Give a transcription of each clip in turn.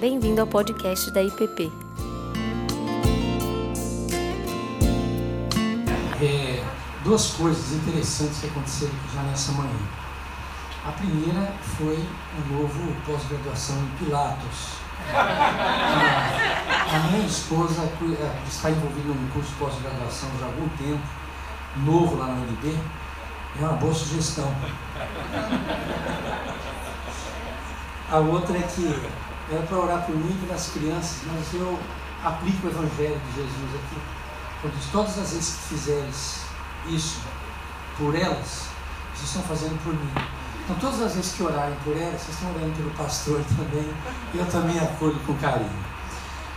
Bem-vindo ao podcast da IPP. É, duas coisas interessantes que aconteceram já nessa manhã. A primeira foi o novo pós-graduação em Pilatos. A, a minha esposa é, está envolvida num curso de pós-graduação já há algum tempo, novo lá na UNB. É uma boa sugestão. A outra é que era para orar por mim e pelas crianças, mas eu aplico o Evangelho de Jesus aqui. Quando todas as vezes que fizeres isso por elas, vocês estão fazendo por mim. Então, todas as vezes que orarem por elas, vocês estão orando pelo pastor também. Eu também acolho com carinho.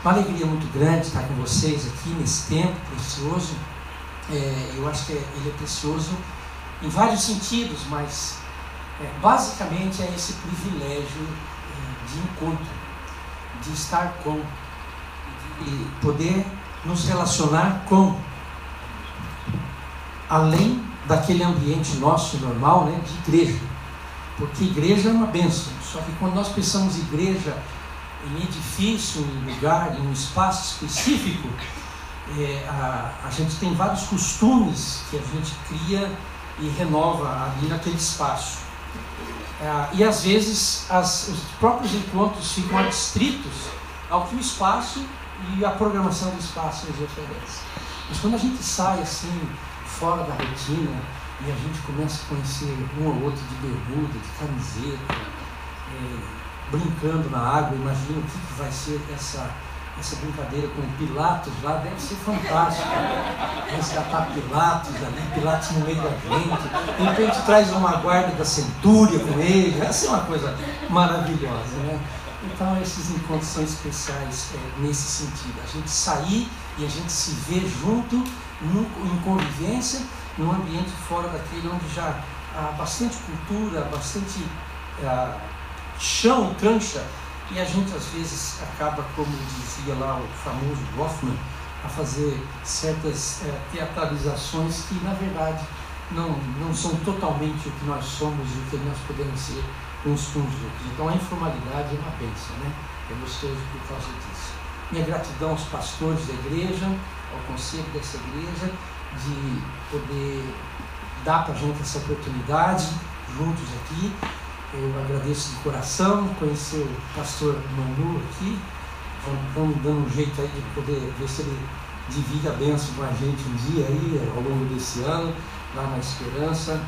Uma alegria muito grande estar com vocês aqui nesse tempo precioso. É, eu acho que é, ele é precioso em vários sentidos, mas é, basicamente é esse privilégio é, de encontro, de estar com, e poder nos relacionar com, além daquele ambiente nosso normal, né, de igreja. Porque igreja é uma bênção, só que quando nós pensamos igreja em edifício, em lugar, em um espaço específico, é, a, a gente tem vários costumes que a gente cria e renova ali naquele espaço. É, e às vezes as, os próprios encontros ficam adstritos ao que o espaço e a programação do espaço nos oferece. Mas quando a gente sai assim, fora da rotina, e a gente começa a conhecer um ou outro de bermuda, de camiseta, é, brincando na água, imagina o que, que vai ser essa essa brincadeira com Pilatos lá deve ser fantástico. Resgatar Pilatos ali, Pilatos no meio da gente. De repente traz uma guarda da centúria com ele. Vai ser uma coisa maravilhosa, né? Então esses encontros são especiais é, nesse sentido. A gente sair e a gente se ver junto, em convivência, num ambiente fora daquele onde já há bastante cultura, bastante ah, chão, cancha e a gente às vezes acaba, como dizia lá o famoso Goffman, a fazer certas é, teatralizações que na verdade não, não são totalmente o que nós somos e o que nós podemos ser uns com os outros. Então a informalidade é uma bênção, né? É gostoso por causa disso. Minha gratidão aos pastores da igreja, ao conselho dessa igreja, de poder dar para a gente essa oportunidade juntos aqui eu agradeço de coração conhecer o pastor Manu aqui. Estamos dando um jeito aí de poder ver se ele divide a bênção com a gente um dia aí, ao longo desse ano, lá na Esperança.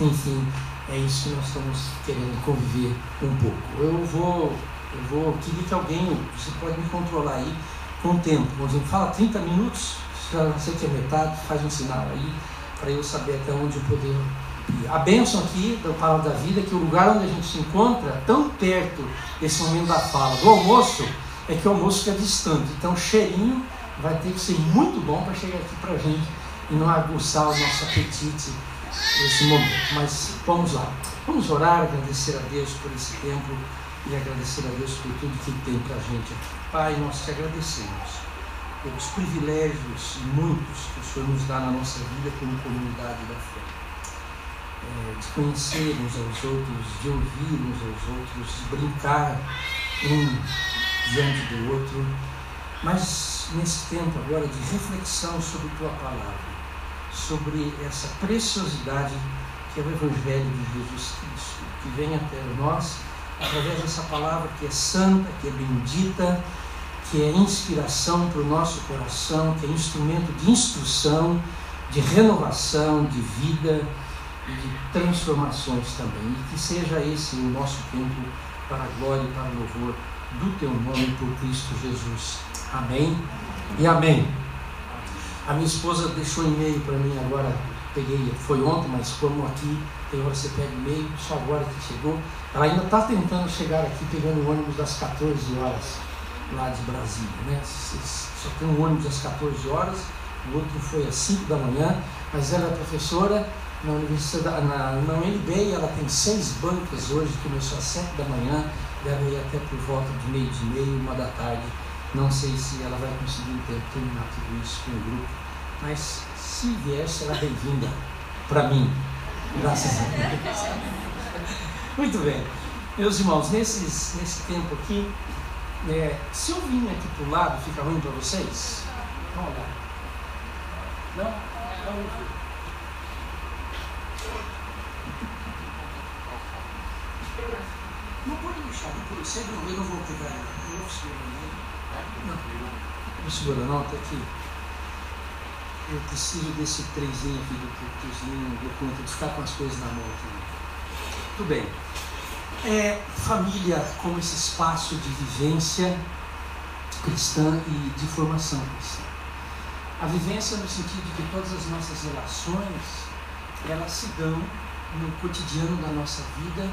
Enfim, é isso que nós estamos querendo conviver um pouco. Eu vou, eu vou queria que alguém, você pode me controlar aí com o tempo. A gente fala 30 minutos, se eu sei que é metade, faz um sinal aí, para eu saber até onde eu poder a bênção aqui da Palavra da Vida é que o lugar onde a gente se encontra, tão perto desse momento da fala, do almoço, é que o almoço fica distante. Então o cheirinho vai ter que ser muito bom para chegar aqui para a gente e não aguçar o nosso apetite nesse momento. Mas vamos lá. Vamos orar, agradecer a Deus por esse tempo e agradecer a Deus por tudo que tem para a gente aqui. Pai, nós te agradecemos pelos privilégios muitos que o Senhor nos dá na nossa vida como comunidade da fé de conhecer uns aos outros, de ouvir uns aos outros, de brincar um diante do outro, mas nesse tempo agora de reflexão sobre tua palavra, sobre essa preciosidade que é o Evangelho de Jesus Cristo, que vem até nós através dessa palavra que é santa, que é bendita, que é inspiração para o nosso coração, que é instrumento de instrução, de renovação, de vida e de transformações também. E que seja esse o nosso tempo para a glória e para o louvor do teu nome por Cristo Jesus. Amém e amém. A minha esposa deixou e-mail para mim agora, peguei, foi ontem, mas como aqui tem hora você pega e-mail, só agora que chegou. Ela ainda está tentando chegar aqui pegando o ônibus das 14 horas lá de Brasília. Né? Só tem um ônibus às 14 horas, o outro foi às 5 da manhã, mas ela é professora na universidade, na, na UNB, ela tem seis bancas hoje, começou às sete da manhã, deve ir até por volta de meio de meio, uma da tarde. Não sei se ela vai conseguir terminar tudo isso com o grupo, mas se vier, será bem-vinda para mim. Graças a Deus. Muito bem. Meus irmãos, nesses, nesse tempo aqui, É, se eu vim aqui para o lado, fica ruim para vocês? Vamos lá. Não? Não. Não pode deixar, não pode ser, não, eu não vou pegar não seguro, não. Segura não, tá aqui. Eu preciso desse trenzinho aqui do tiozinho, do conta de ficar com as coisas na mão aqui. Tudo bem. É, família como esse espaço de vivência cristã e de formação cristã. A vivência no sentido de que todas as nossas relações, elas se dão no cotidiano da nossa vida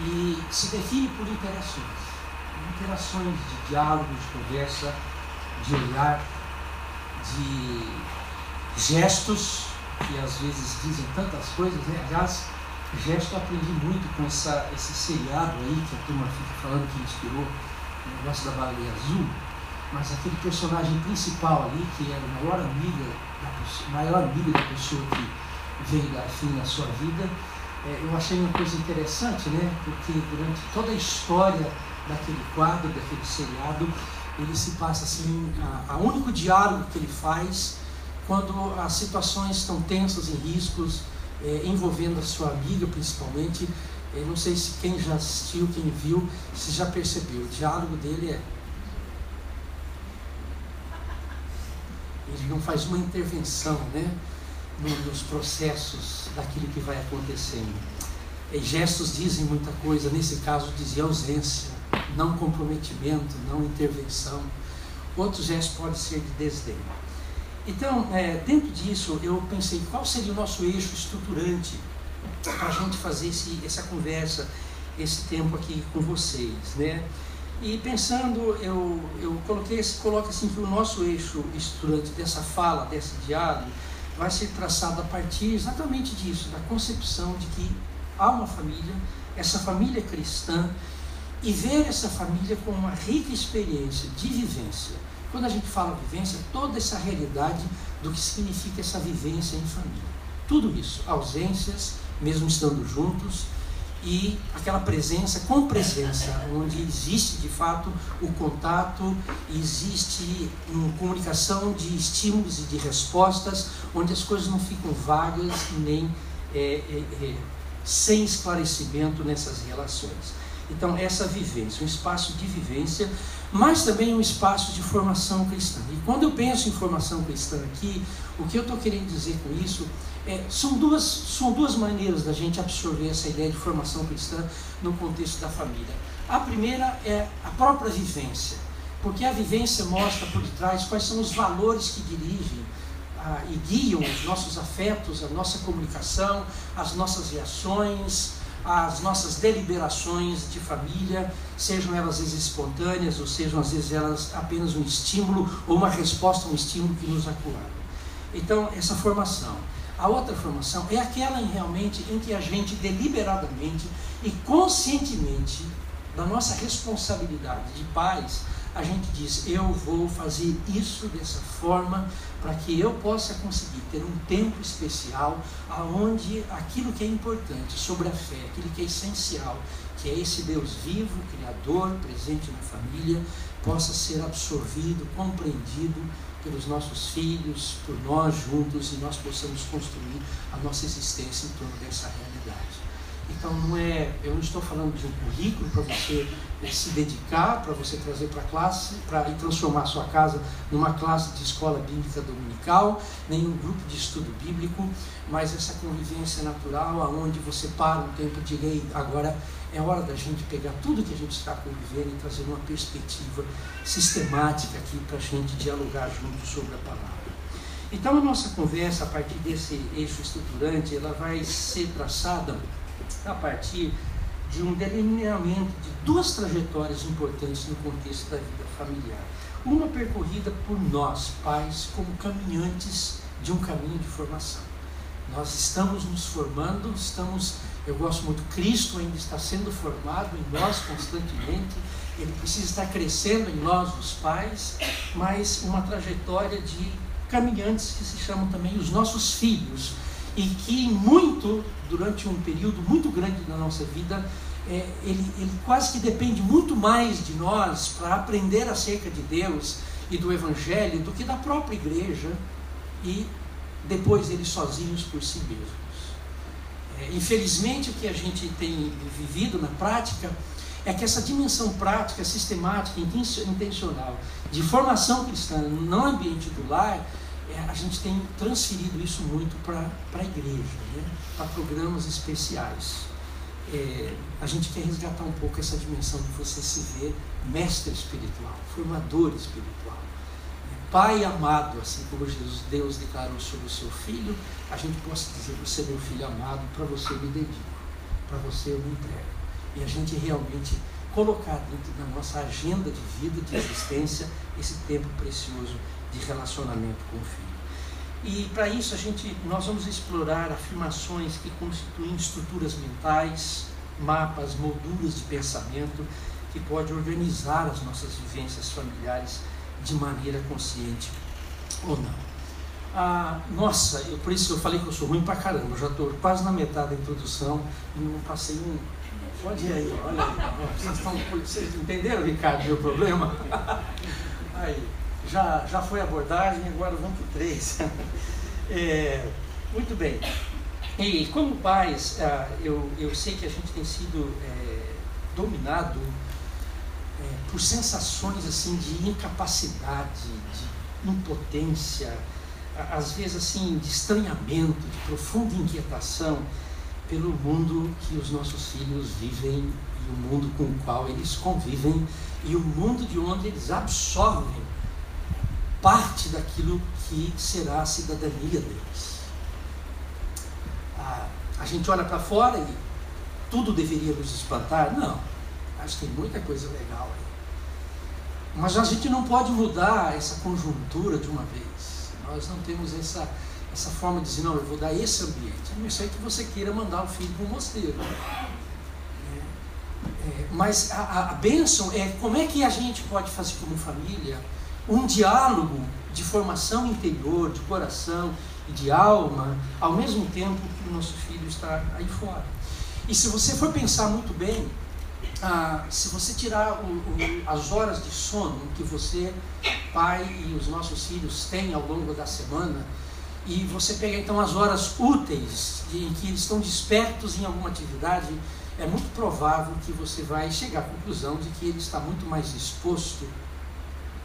e se define por interações. Interações de diálogo, de conversa, de olhar, de gestos, que às vezes dizem tantas coisas, né? Aliás, gesto eu aprendi muito com essa, esse seriado aí que a turma fica falando que inspirou o negócio da baleia azul, mas aquele personagem principal ali, que era o maior amigo da pessoa, maior amigo da pessoa que veio dar fim na sua vida, eu achei uma coisa interessante, né? Porque durante toda a história daquele quadro, daquele seriado, ele se passa assim, a, a único diálogo que ele faz quando as situações estão tensas e riscos, é, envolvendo a sua amiga principalmente. Eu não sei se quem já assistiu, quem viu, se já percebeu. O diálogo dele é. Ele não faz uma intervenção, né? Nos processos daquilo que vai acontecendo. E gestos dizem muita coisa, nesse caso dizia ausência, não comprometimento, não intervenção. Outros gestos podem ser de desdém. Então, é, dentro disso, eu pensei qual seria o nosso eixo estruturante para a gente fazer esse, essa conversa, esse tempo aqui com vocês, né? E pensando, eu, eu coloquei, coloco assim que o nosso eixo estruturante dessa fala, desse diálogo, vai ser traçado a partir exatamente disso, da concepção de que há uma família, essa família cristã, e ver essa família como uma rica experiência de vivência. Quando a gente fala vivência, toda essa realidade do que significa essa vivência em família. Tudo isso, ausências, mesmo estando juntos, e aquela presença com presença, onde existe de fato o contato, existe uma comunicação de estímulos e de respostas, onde as coisas não ficam vagas nem é, é, é, sem esclarecimento nessas relações. Então, essa vivência, um espaço de vivência, mas também um espaço de formação cristã. E quando eu penso em formação cristã aqui, o que eu estou querendo dizer com isso é, são, duas, são duas maneiras da gente absorver essa ideia de formação cristã no contexto da família. A primeira é a própria vivência, porque a vivência mostra por detrás quais são os valores que dirigem ah, e guiam os nossos afetos, a nossa comunicação, as nossas reações, as nossas deliberações de família, sejam elas vezes espontâneas ou sejam às vezes elas apenas um estímulo ou uma resposta a um estímulo que nos acuaram. Então, essa formação. A outra formação é aquela em, realmente em que a gente deliberadamente e conscientemente, da nossa responsabilidade de pais, a gente diz: eu vou fazer isso dessa forma para que eu possa conseguir ter um tempo especial aonde aquilo que é importante sobre a fé, aquilo que é essencial, que é esse Deus vivo, criador, presente na família, possa ser absorvido, compreendido pelos nossos filhos, por nós juntos e nós possamos construir a nossa existência em torno dessa realidade. Então não é, eu não estou falando de um currículo para você se dedicar, para você trazer para a classe, para transformar a sua casa numa classe de escola bíblica dominical, nem um grupo de estudo bíblico, mas essa convivência natural, aonde você para um tempo de lei, agora é hora da gente pegar tudo que a gente está convivendo e trazer uma perspectiva sistemática aqui para a gente dialogar junto sobre a palavra. Então a nossa conversa, a partir desse eixo estruturante, ela vai ser traçada a partir de um delineamento de duas trajetórias importantes no contexto da vida familiar. Uma percorrida por nós, pais, como caminhantes de um caminho de formação. Nós estamos nos formando, estamos, eu gosto muito, Cristo ainda está sendo formado em nós constantemente, ele precisa estar crescendo em nós, os pais, mas uma trajetória de caminhantes que se chamam também os nossos filhos, e que muito, durante um período muito grande da nossa vida, é, ele, ele quase que depende muito mais de nós para aprender acerca de Deus e do Evangelho do que da própria igreja e depois eles sozinhos por si mesmos. É, infelizmente, o que a gente tem vivido na prática é que essa dimensão prática, sistemática, intencional de formação cristã no ambiente do lar, é, a gente tem transferido isso muito para a igreja, né? para programas especiais. É, a gente quer resgatar um pouco essa dimensão de você se ver mestre espiritual, formador espiritual. Pai amado, assim como Jesus, Deus declarou sobre o seu filho, a gente possa dizer: Você é meu filho amado, para você eu me dedico, para você eu me entrego. E a gente realmente colocar dentro da nossa agenda de vida, de existência, esse tempo precioso de relacionamento com o filho. E para isso a gente, nós vamos explorar afirmações que constituem estruturas mentais, mapas, molduras de pensamento que pode organizar as nossas vivências familiares de maneira consciente ou não. Ah, nossa, eu, por isso eu falei que eu sou ruim pra caramba, eu já estou quase na metade da introdução e não passei um. Pode ir aí, olha aí. Vocês, estão, vocês entenderam, Ricardo, meu problema? Aí, já, já foi abordagem, agora vamos para o três. É, muito bem. E como pais, ah, eu, eu sei que a gente tem sido é, dominado é, por sensações assim de incapacidade, de impotência, às vezes assim de estranhamento, de profunda inquietação pelo mundo que os nossos filhos vivem e o mundo com o qual eles convivem e o mundo de onde eles absorvem parte daquilo que será a cidadania deles. A, a gente olha para fora e tudo deveria nos espantar? Não. Acho que tem muita coisa legal aí. Mas a gente não pode mudar essa conjuntura de uma vez. Nós não temos essa, essa forma de dizer, não, eu vou dar esse ambiente. A não ser que você queira mandar o filho para o mosteiro. É, é, mas a, a bênção é como é que a gente pode fazer como família um diálogo de formação interior, de coração e de alma, ao mesmo tempo que o nosso filho está aí fora. E se você for pensar muito bem, ah, se você tirar o, o, as horas de sono que você, pai e os nossos filhos têm ao longo da semana, e você pegar então as horas úteis de, em que eles estão despertos em alguma atividade, é muito provável que você vai chegar à conclusão de que ele está muito mais exposto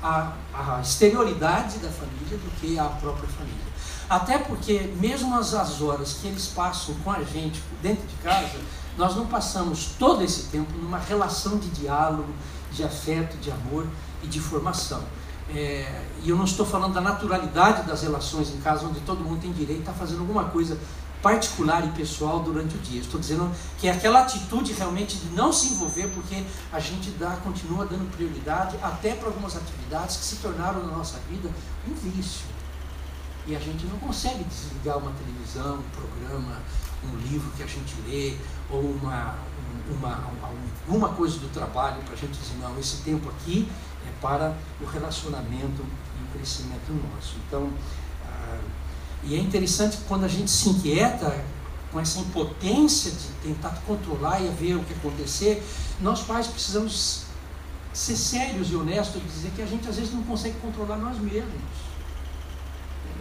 à, à exterioridade da família do que à própria família. Até porque, mesmo as, as horas que eles passam com a gente dentro de casa, nós não passamos todo esse tempo numa relação de diálogo, de afeto, de amor e de formação. É, e eu não estou falando da naturalidade das relações em casa, onde todo mundo tem direito a fazendo alguma coisa particular e pessoal durante o dia. Estou dizendo que é aquela atitude realmente de não se envolver, porque a gente dá, continua dando prioridade até para algumas atividades que se tornaram na nossa vida um vício. E a gente não consegue desligar uma televisão, um programa, um livro que a gente lê, ou uma, uma, alguma coisa do trabalho para a gente dizer, não, esse tempo aqui é para o relacionamento e o crescimento nosso. Então, e é interessante que quando a gente se inquieta com essa impotência de tentar controlar e ver o que acontecer, nós pais precisamos ser sérios e honestos e dizer que a gente às vezes não consegue controlar nós mesmos.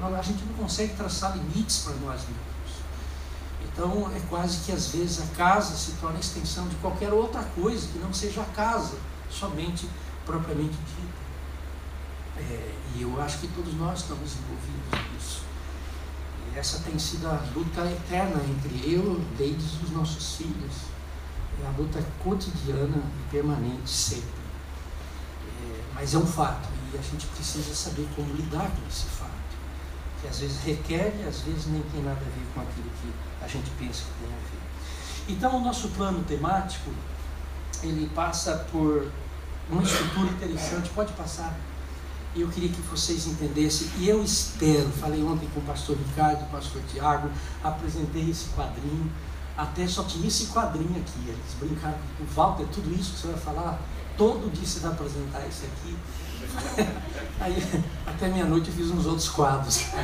A gente não consegue traçar limites para nós mesmos. Então é quase que às vezes a casa se torna a extensão de qualquer outra coisa que não seja a casa, somente propriamente dita. É, e eu acho que todos nós estamos envolvidos nisso. E essa tem sido a luta eterna entre eu, desde os nossos filhos. É a luta cotidiana e permanente sempre. É, mas é um fato e a gente precisa saber como lidar com esse fato. Que às vezes requer e às vezes nem tem nada a ver com aquilo que a gente pensa que tem a ver. Então, o nosso plano temático, ele passa por uma estrutura interessante, pode passar. E eu queria que vocês entendessem, e eu espero, falei ontem com o pastor Ricardo, o pastor Tiago, apresentei esse quadrinho, até só tinha esse quadrinho aqui. Eles brincaram com o Walter, tudo isso que você vai falar, todo dia você vai apresentar isso aqui. Aí, até meia-noite eu fiz uns outros quadros.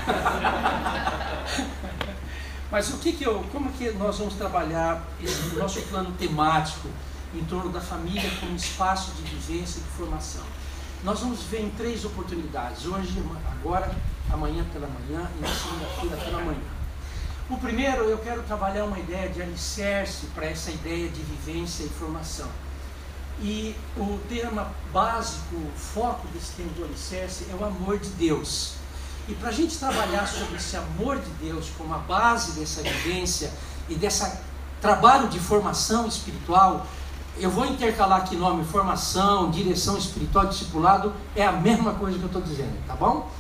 Mas o que que eu, como que nós vamos trabalhar esse nosso plano temático em torno da família como espaço de vivência e de formação? Nós vamos ver em três oportunidades, hoje, agora, amanhã pela manhã e na segunda-feira pela manhã. O primeiro, eu quero trabalhar uma ideia de alicerce para essa ideia de vivência e formação. E o tema básico, o foco desse tema do alicerce é o amor de Deus. E para a gente trabalhar sobre esse amor de Deus como a base dessa vivência e desse trabalho de formação espiritual, eu vou intercalar aqui nome formação, direção espiritual, discipulado, é a mesma coisa que eu estou dizendo, tá bom?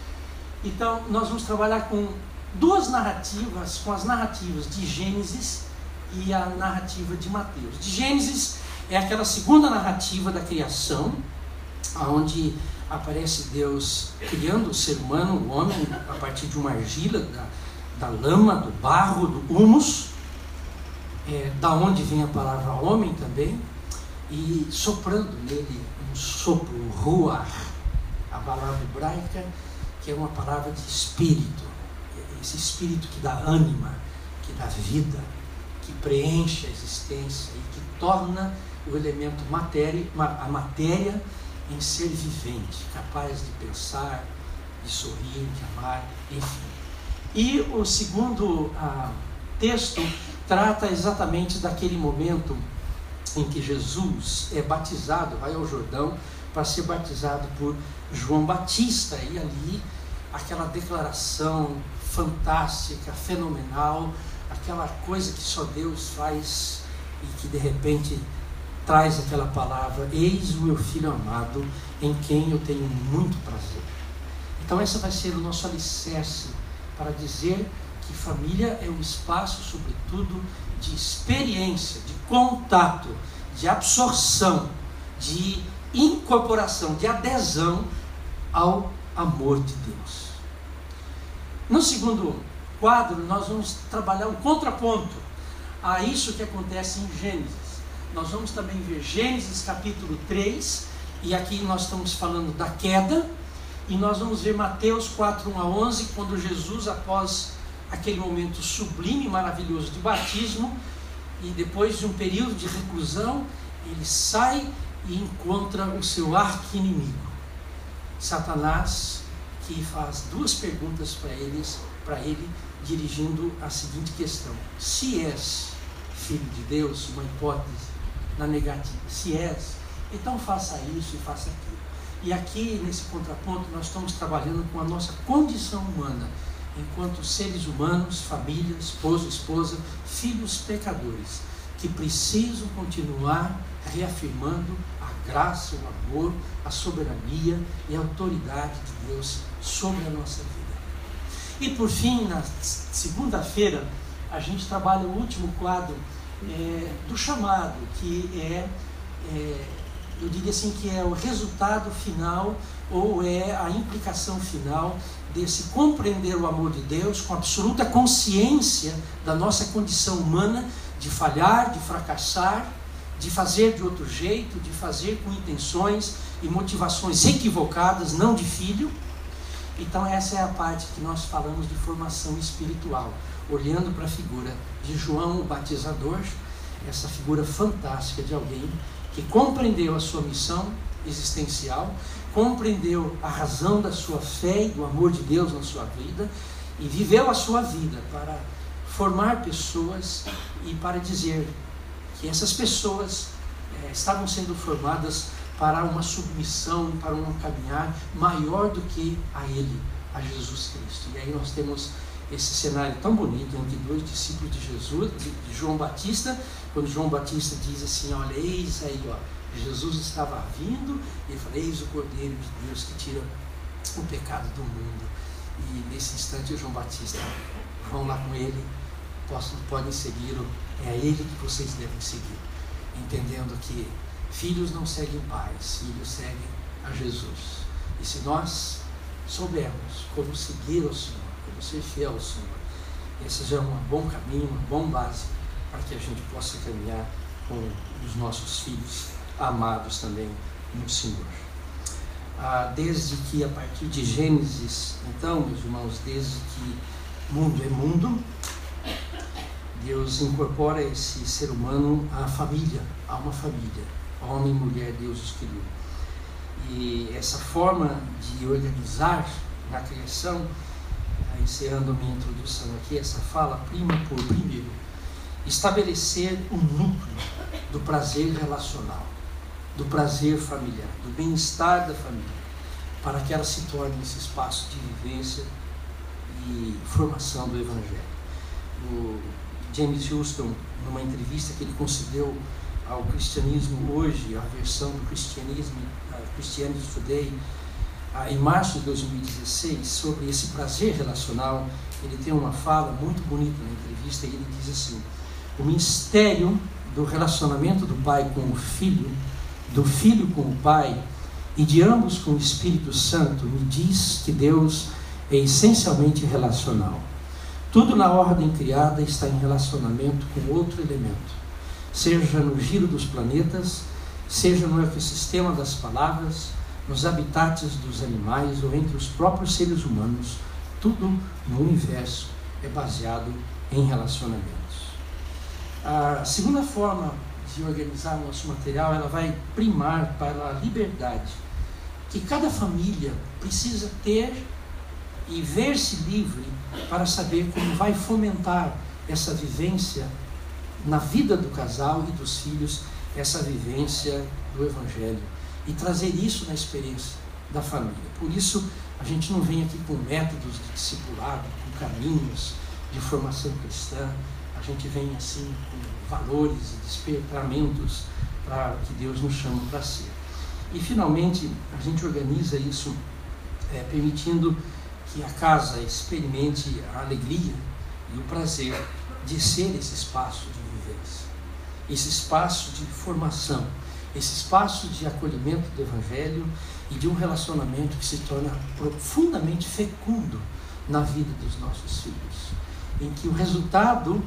Então, nós vamos trabalhar com duas narrativas, com as narrativas de Gênesis e a narrativa de Mateus. De Gênesis é aquela segunda narrativa da criação, onde aparece Deus criando o ser humano, o homem, a partir de uma argila, da, da lama, do barro, do humus, é, da onde vem a palavra homem também, e soprando nele um sopro, ruar, a palavra hebraica, que é uma palavra de espírito, esse espírito que dá ânima, que dá vida, que preenche a existência e que torna o elemento matéria, a matéria em ser vivente, capaz de pensar, de sorrir, de amar, enfim. E o segundo ah, texto trata exatamente daquele momento em que Jesus é batizado, vai ao Jordão para ser batizado por João Batista, e ali aquela declaração fantástica, fenomenal, aquela coisa que só Deus faz e que de repente traz aquela palavra: Eis o meu filho amado, em quem eu tenho muito prazer. Então, essa vai ser o nosso alicerce para dizer que família é um espaço, sobretudo, de experiência, de contato, de absorção, de incorporação, de adesão ao amor de Deus. No segundo quadro, nós vamos trabalhar um contraponto a isso que acontece em Gênesis. Nós vamos também ver Gênesis capítulo 3, e aqui nós estamos falando da queda, e nós vamos ver Mateus 4, 1 a 11, quando Jesus, após aquele momento sublime e maravilhoso de batismo, e depois de um período de reclusão, ele sai e encontra o seu arqui-inimigo, Satanás, que faz duas perguntas para eles, para ele, dirigindo a seguinte questão: se és filho de Deus, uma hipótese na negativa. Se és, então faça isso e faça aquilo. E aqui, nesse contraponto, nós estamos trabalhando com a nossa condição humana, enquanto seres humanos, família, esposo, esposa, filhos pecadores, que precisam continuar reafirmando a graça, o amor, a soberania e a autoridade de Deus sobre a nossa vida. E por fim, na segunda-feira, a gente trabalha o último quadro é, do chamado, que é, é, eu diria assim, que é o resultado final ou é a implicação final desse compreender o amor de Deus com absoluta consciência da nossa condição humana de falhar, de fracassar, de fazer de outro jeito, de fazer com intenções e motivações equivocadas, não de filho. Então, essa é a parte que nós falamos de formação espiritual olhando para a figura de João o Batizador, essa figura fantástica de alguém que compreendeu a sua missão existencial, compreendeu a razão da sua fé e do amor de Deus na sua vida e viveu a sua vida para formar pessoas e para dizer que essas pessoas é, estavam sendo formadas para uma submissão, para um caminhar maior do que a Ele, a Jesus Cristo. E aí nós temos esse cenário tão bonito entre dois discípulos de Jesus, de, João Batista, quando João Batista diz assim, olha, eis aí, ó, Jesus estava vindo, e fala, eis o Cordeiro de Deus que tira o pecado do mundo. E nesse instante o João Batista, vão lá com ele, podem segui-lo, é a ele que vocês devem seguir. Entendendo que filhos não seguem pais, filhos seguem a Jesus. E se nós soubermos como seguir o Senhor, ser fiel ao Senhor. Esse já é um bom caminho, uma bom base para que a gente possa caminhar com os nossos filhos amados também no Senhor. Ah, desde que a partir de Gênesis, então, meus irmãos, desde que mundo é mundo, Deus incorpora esse ser humano à família, a uma família. Homem e mulher, Deus os criou. E essa forma de organizar na criação, encerrando a minha introdução aqui, essa fala prima por primeiro, estabelecer um núcleo do prazer relacional, do prazer familiar, do bem-estar da família, para que ela se torne esse espaço de vivência e formação do Evangelho. O James Houston, numa entrevista que ele concedeu ao cristianismo hoje, a versão do cristianismo, uh, Christianity Today, em março de 2016, sobre esse prazer relacional, ele tem uma fala muito bonita na entrevista e ele diz assim: o mistério do relacionamento do pai com o filho, do filho com o pai e de ambos com o Espírito Santo me diz que Deus é essencialmente relacional. Tudo na ordem criada está em relacionamento com outro elemento, seja no giro dos planetas, seja no ecossistema das palavras, nos habitats dos animais ou entre os próprios seres humanos, tudo no universo é baseado em relacionamentos. A segunda forma de organizar o nosso material, ela vai primar para a liberdade, que cada família precisa ter e ver-se livre para saber como vai fomentar essa vivência na vida do casal e dos filhos, essa vivência do Evangelho e trazer isso na experiência da família. Por isso, a gente não vem aqui com métodos de discipulado, com caminhos de formação cristã, a gente vem assim com valores e despertamentos para que Deus nos chama para ser. E finalmente, a gente organiza isso é, permitindo que a casa experimente a alegria e o prazer de ser esse espaço de vivência, esse espaço de formação, esse espaço de acolhimento do Evangelho e de um relacionamento que se torna profundamente fecundo na vida dos nossos filhos, em que o resultado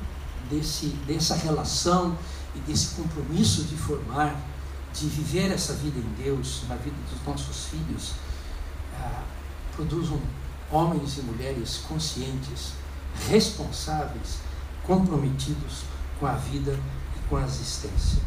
desse, dessa relação e desse compromisso de formar, de viver essa vida em Deus, na vida dos nossos filhos, ah, produzam homens e mulheres conscientes, responsáveis, comprometidos com a vida e com a existência.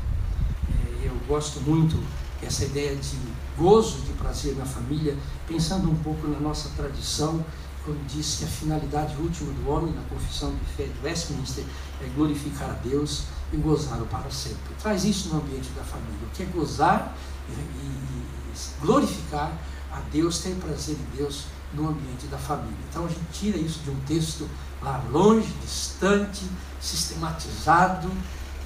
É, eu gosto muito dessa ideia de gozo, de prazer na família, pensando um pouco na nossa tradição quando diz que a finalidade última do homem, na confissão de fé de Westminster, é glorificar a Deus e gozá-lo para sempre. Traz isso no ambiente da família, o que é gozar e, e glorificar a Deus, ter prazer em Deus no ambiente da família. Então a gente tira isso de um texto lá longe, distante, sistematizado,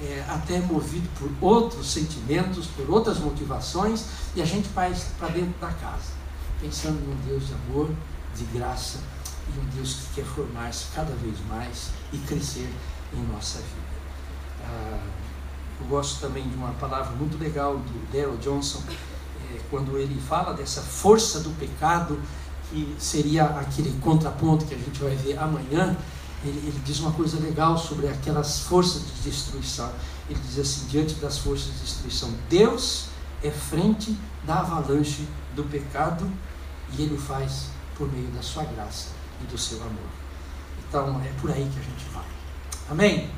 é, até movido por outros sentimentos, por outras motivações, e a gente faz para dentro da casa, pensando num Deus de amor, de graça e um Deus que quer formar-se cada vez mais e crescer em nossa vida. Ah, eu gosto também de uma palavra muito legal do Daryl Johnson, é, quando ele fala dessa força do pecado, que seria aquele contraponto que a gente vai ver amanhã. Ele, ele diz uma coisa legal sobre aquelas forças de destruição. Ele diz assim: diante das forças de destruição, Deus é frente da avalanche do pecado e ele o faz por meio da sua graça e do seu amor. Então é por aí que a gente vai. Amém?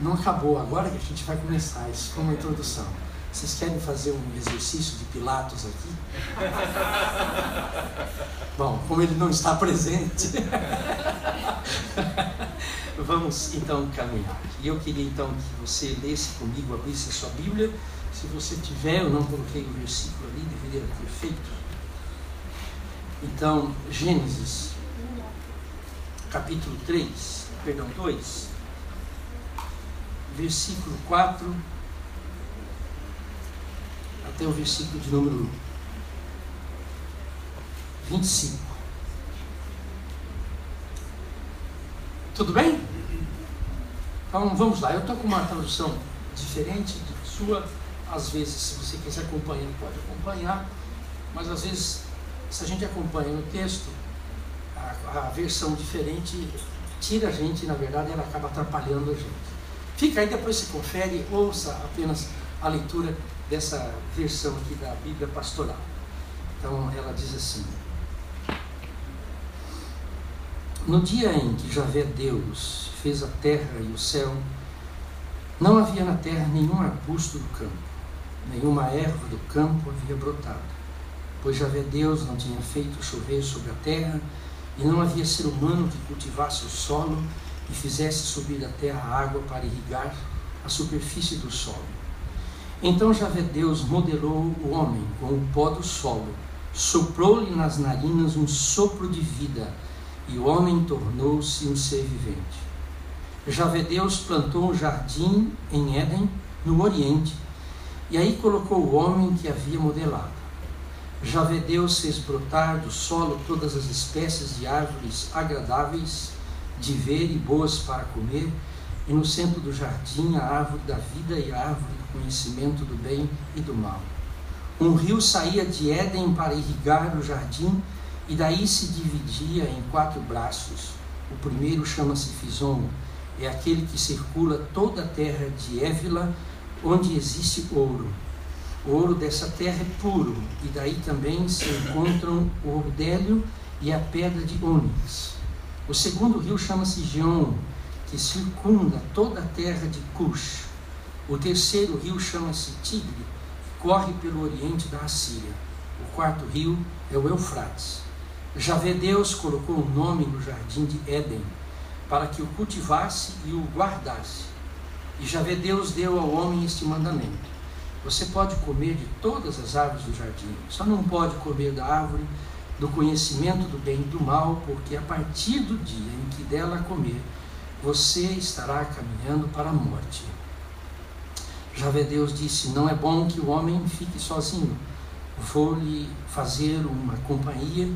Não acabou, agora que a gente vai começar isso como introdução. Vocês querem fazer um exercício de Pilatos aqui? Bom, como ele não está presente, vamos então caminhar. E eu queria então que você lesse comigo, abrisse a sua Bíblia. Se você tiver, eu não coloquei o versículo ali, deveria ter feito. Então, Gênesis, capítulo 3, perdão, 2, versículo 4 até o versículo de número 25. Tudo bem? Então vamos lá. Eu estou com uma tradução diferente de sua. Às vezes, se você quiser acompanhar, pode acompanhar. Mas às vezes se a gente acompanha no texto, a, a versão diferente tira a gente, na verdade, ela acaba atrapalhando a gente. Fica aí, depois se confere, ouça apenas a leitura dessa versão aqui da Bíblia Pastoral. Então, ela diz assim: No dia em que Javé Deus fez a terra e o céu, não havia na terra nenhum arbusto do campo, nenhuma erva do campo havia brotado, pois Javé Deus não tinha feito chover sobre a terra, e não havia ser humano que cultivasse o solo e fizesse subir da terra água para irrigar a superfície do solo. Então Javé Deus modelou o homem com o pó do solo, soprou-lhe nas narinas um sopro de vida, e o homem tornou-se um ser vivente. Javé Deus plantou um jardim em Éden, no Oriente, e aí colocou o homem que havia modelado. Javé Deus fez brotar do solo todas as espécies de árvores agradáveis de ver e boas para comer, e no centro do jardim a árvore da vida e a árvore do conhecimento do bem e do mal. Um rio saía de Éden para irrigar o jardim e daí se dividia em quatro braços. O primeiro chama-se Fison, é aquele que circula toda a terra de Évila, onde existe ouro. O ouro dessa terra é puro, e daí também se encontram o ordélio e a pedra de ônix. O segundo rio chama-se Gion, que circunda toda a terra de Cush. O terceiro rio chama-se Tigre, que corre pelo oriente da Assíria. O quarto rio é o Eufrates. Javé Deus colocou o um nome no jardim de Éden, para que o cultivasse e o guardasse. E Javé Deus deu ao homem este mandamento: Você pode comer de todas as árvores do jardim, só não pode comer da árvore do conhecimento do bem e do mal, porque a partir do dia em que dela comer, você estará caminhando para a morte. Javé Deus disse: Não é bom que o homem fique sozinho. Vou-lhe fazer uma companhia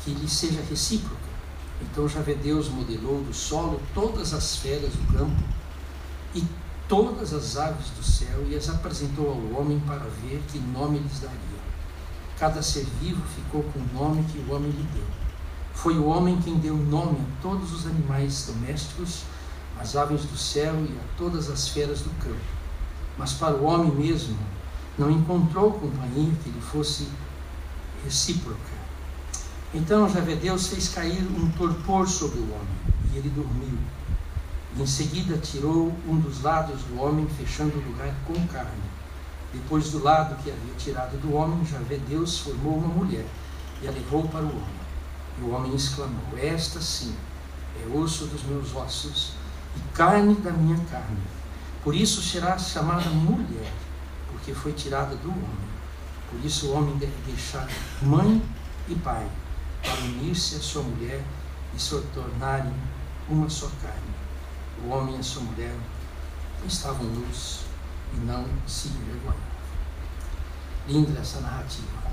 que lhe seja recíproca. Então Javé Deus modelou do solo todas as feras do campo e todas as aves do céu e as apresentou ao homem para ver que nome lhes daria. Cada ser vivo ficou com o nome que o homem lhe deu. Foi o homem quem deu nome a todos os animais domésticos, às aves do céu e a todas as feras do campo. Mas para o homem mesmo não encontrou companhia que lhe fosse recíproca. Então Javé Deus fez cair um torpor sobre o homem e ele dormiu. Em seguida tirou um dos lados do homem, fechando o lugar com carne. Depois do lado que havia tirado do homem, Javé Deus formou uma mulher e a levou para o homem. E o homem exclamou: Esta sim é osso dos meus ossos e carne da minha carne. Por isso será chamada mulher, porque foi tirada do homem. Por isso o homem deve deixar mãe e pai para unir-se à sua mulher e se tornarem uma só carne. O homem e a sua mulher estavam nus e não se envergonhavam. Linda essa narrativa.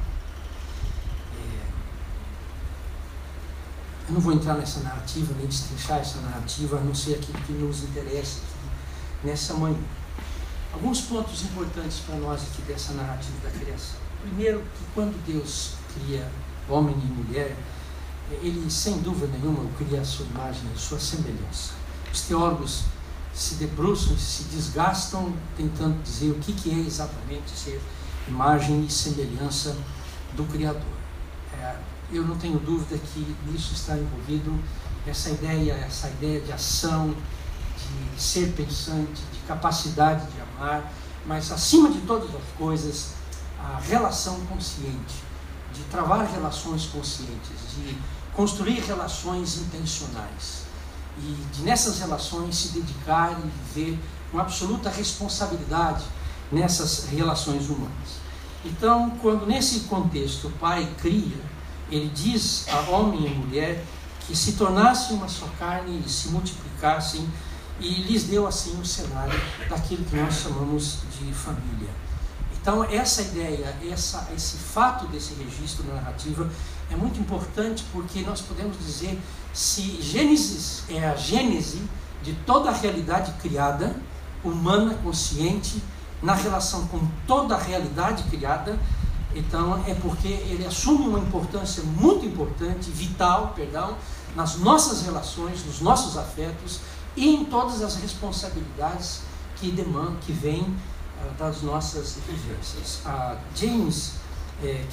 Eu não vou entrar nessa narrativa, nem destrinchar essa narrativa, a não ser aquilo que nos interessa aqui nessa manhã. Alguns pontos importantes para nós aqui dessa narrativa da criação. Primeiro, que quando Deus cria homem e mulher, ele sem dúvida nenhuma cria a sua imagem, a sua semelhança. Os teólogos se debruçam, se desgastam tentando dizer o que, é exatamente ser imagem e semelhança do Criador. É, eu não tenho dúvida que nisso está envolvido essa ideia, essa ideia de ação, de ser pensante, de capacidade de amar, mas acima de todas as coisas, a relação consciente, de travar relações conscientes, de construir relações intencionais e de nessas relações se dedicar e viver com absoluta responsabilidade nessas relações humanas. Então, quando nesse contexto o pai cria ele diz a homem e mulher que se tornassem uma só carne e se multiplicassem, e lhes deu assim o cenário daquilo que nós chamamos de família. Então, essa ideia, essa, esse fato desse registro na narrativa é muito importante porque nós podemos dizer se Gênesis é a gênese de toda a realidade criada, humana, consciente, na relação com toda a realidade criada, então é porque ele assume uma importância muito importante, vital, perdão, nas nossas relações, nos nossos afetos e em todas as responsabilidades que demandam, que vêm uh, das nossas vivências. A James eh,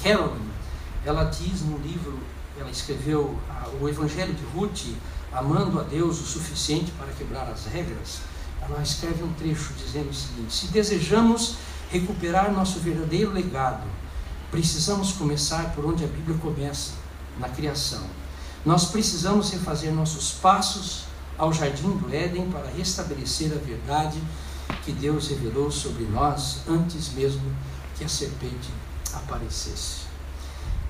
ela diz no livro, ela escreveu uh, o Evangelho de Ruth, amando a Deus o suficiente para quebrar as regras, ela escreve um trecho dizendo o seguinte: Se desejamos recuperar nosso verdadeiro legado, precisamos começar por onde a Bíblia começa, na criação. Nós precisamos refazer nossos passos ao jardim do Éden para restabelecer a verdade que Deus revelou sobre nós antes mesmo que a serpente aparecesse.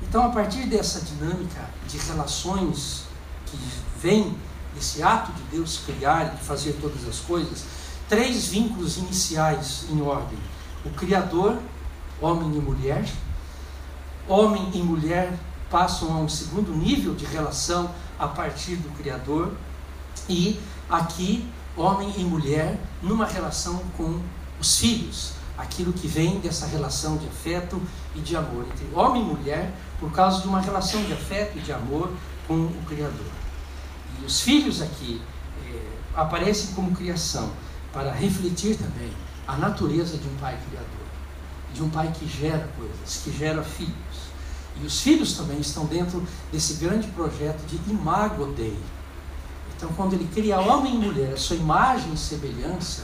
Então, a partir dessa dinâmica de relações que vem desse ato de Deus criar e de fazer todas as coisas, três vínculos iniciais em ordem: o Criador, homem e mulher, homem e mulher passam a um segundo nível de relação a partir do Criador, e aqui, homem e mulher numa relação com os filhos, aquilo que vem dessa relação de afeto e de amor entre homem e mulher, por causa de uma relação de afeto e de amor com o Criador. E os filhos aqui é, aparecem como criação para refletir também a natureza de um pai criador, de um pai que gera coisas, que gera filhos. E os filhos também estão dentro desse grande projeto de imago Dei. Então, quando ele cria homem e mulher, a sua imagem e semelhança,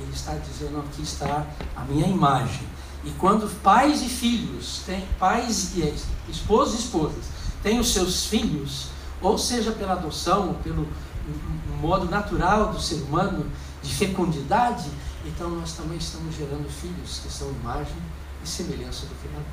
ele está dizendo: aqui está a minha imagem. E quando pais e filhos, têm, pais e esposos e esposas, têm os seus filhos, ou seja pela adoção, ou pelo modo natural do ser humano de fecundidade, então nós também estamos gerando filhos que são imagem e semelhança do Criador.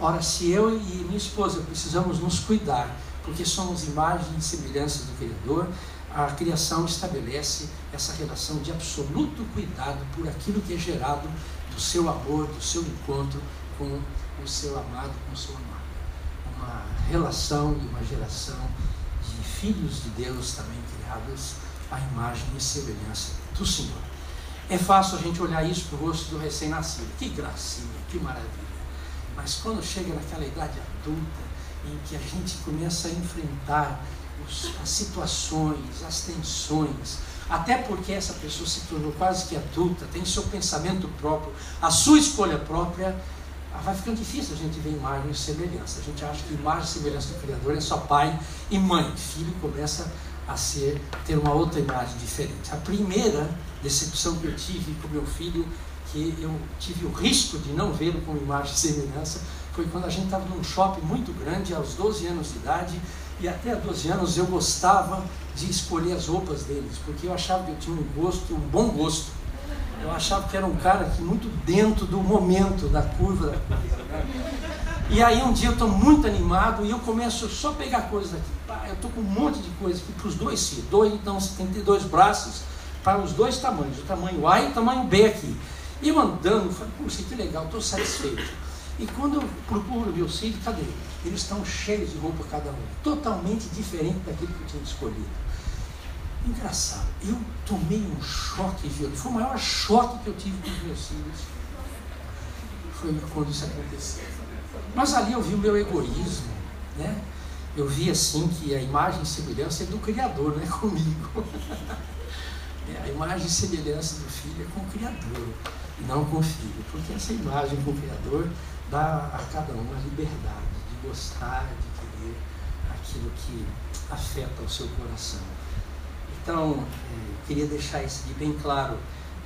Ora, se eu e minha esposa precisamos nos cuidar, porque somos imagem e semelhança do Criador, a criação estabelece essa relação de absoluto cuidado por aquilo que é gerado do seu amor, do seu encontro com o seu amado, com o seu amado. Uma relação e uma geração de filhos de Deus também criados à imagem e semelhança do Senhor. É fácil a gente olhar isso para o rosto do recém-nascido. Que gracinha, que maravilha. Mas quando chega naquela idade adulta, em que a gente começa a enfrentar os, as situações, as tensões, até porque essa pessoa se tornou quase que adulta, tem seu pensamento próprio, a sua escolha própria, ah, vai ficando difícil a gente ver imagem e semelhança. A gente acha que imagem e semelhança do Criador é só pai e mãe. Filho começa a ser, ter uma outra imagem diferente. A primeira decepção que eu tive com meu filho, que eu tive o risco de não vê-lo com imagem e semelhança, foi quando a gente estava num shopping muito grande, aos 12 anos de idade, e até 12 anos eu gostava de escolher as roupas deles, porque eu achava que eu tinha um gosto, um bom gosto. Eu achava que era um cara que muito dentro do momento, da curva da E aí um dia eu estou muito animado e eu começo só a pegar coisas aqui. eu estou com um monte de coisa aqui para os dois filhos. Dois, então você tem que ter dois braços para os dois tamanhos, o tamanho A e o tamanho B aqui. E eu andando, falei, puxa, que legal, estou satisfeito. E quando eu procuro meus filhos, cadê? Eles estão cheios de roupa cada um, totalmente diferente daquilo que eu tinha escolhido. Engraçado, eu tomei um choque violento, foi o maior choque que eu tive com os meus filhos. Foi quando isso aconteceu. Mas ali eu vi o meu egoísmo, né? Eu vi assim que a imagem e semelhança é do Criador, não é comigo. A imagem e semelhança do filho é com o Criador, não com o filho. Porque essa imagem com o Criador dá a cada um a liberdade de gostar, de querer aquilo que afeta o seu coração. Então, queria deixar isso aqui bem claro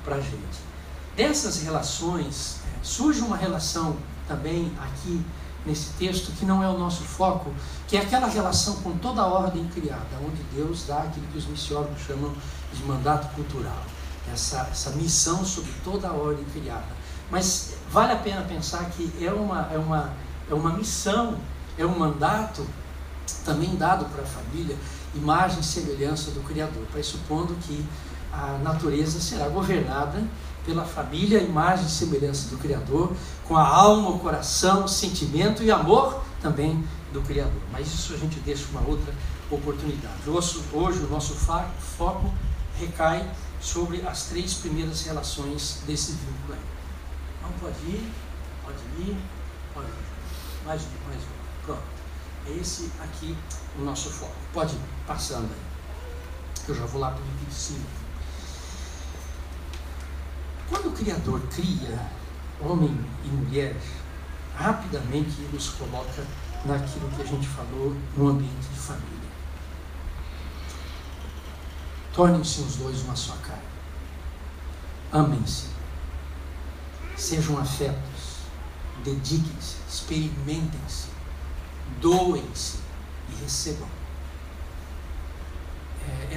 para a gente. Dessas relações, é, surge uma relação também aqui nesse texto que não é o nosso foco, que é aquela relação com toda a ordem criada, onde Deus dá aquilo que os missiólogos chamam de mandato cultural, essa, essa missão sobre toda a ordem criada. Mas vale a pena pensar que é uma, é uma, é uma missão, é um mandato também dado para a família, imagem e semelhança do Criador, pressupondo que a natureza será governada pela família, imagem e semelhança do Criador, com a alma, o coração, o sentimento e amor também do Criador. Mas isso a gente deixa uma outra oportunidade. Hoje, hoje o nosso foco recai sobre as três primeiras relações desse vínculo aí. Então pode ir, pode ir, pode ir. Mais um, mais um. Pronto. É esse aqui o nosso foco. Pode ir, passando. Eu já vou lá para o item de cima. Quando o Criador cria homem e mulher, rapidamente ele os coloca naquilo que a gente falou no ambiente de família. Tornem-se os dois uma só carne. Amem-se. Sejam afetos. Dediquem-se. Experimentem-se. Doem-se e recebam.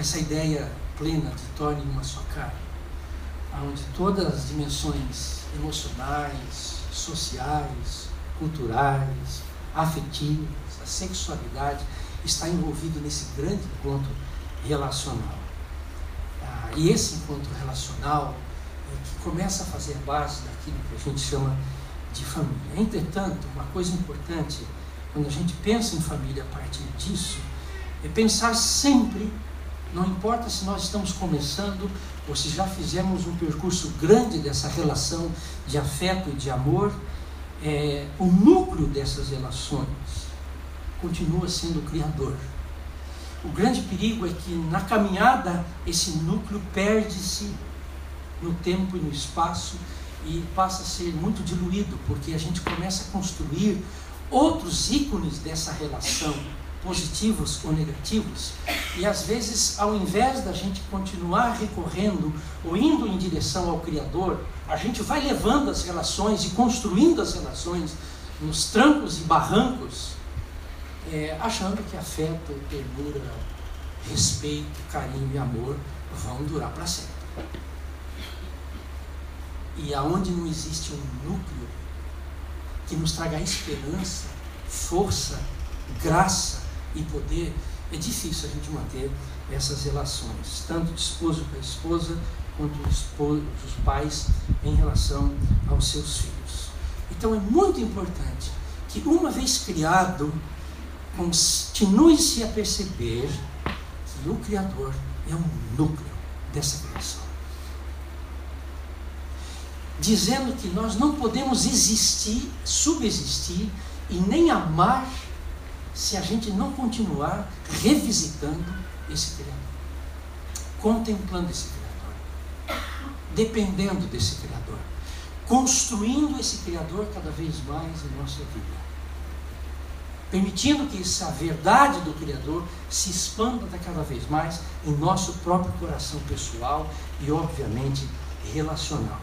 Essa ideia plena de torne uma só carne, onde todas as dimensões emocionais, sociais, culturais, afetivas, a sexualidade está envolvido nesse grande encontro relacional. Ah, e esse encontro relacional é que começa a fazer base daquilo que a gente chama de família. Entretanto, uma coisa importante quando a gente pensa em família a partir disso é pensar sempre, não importa se nós estamos começando ou se já fizemos um percurso grande dessa relação de afeto e de amor, é, o núcleo dessas relações continua sendo o Criador. O grande perigo é que na caminhada esse núcleo perde-se no tempo e no espaço e passa a ser muito diluído, porque a gente começa a construir outros ícones dessa relação, positivos ou negativos, e às vezes, ao invés da gente continuar recorrendo ou indo em direção ao Criador, a gente vai levando as relações e construindo as relações nos trancos e barrancos, é, achando que afeto, ternura, respeito, carinho e amor vão durar para sempre. E aonde não existe um núcleo que nos traga esperança, força, graça e poder, é difícil a gente manter essas relações, tanto de esposo para esposa, quanto os pais em relação aos seus filhos. Então é muito importante que, uma vez criado, continue-se a perceber que o Criador é um núcleo dessa criação. Dizendo que nós não podemos existir, subsistir e nem amar se a gente não continuar revisitando esse Criador, contemplando esse Criador, dependendo desse Criador, construindo esse Criador cada vez mais em nossa vida permitindo que essa verdade do Criador se expanda cada vez mais em nosso próprio coração pessoal e, obviamente, relacional.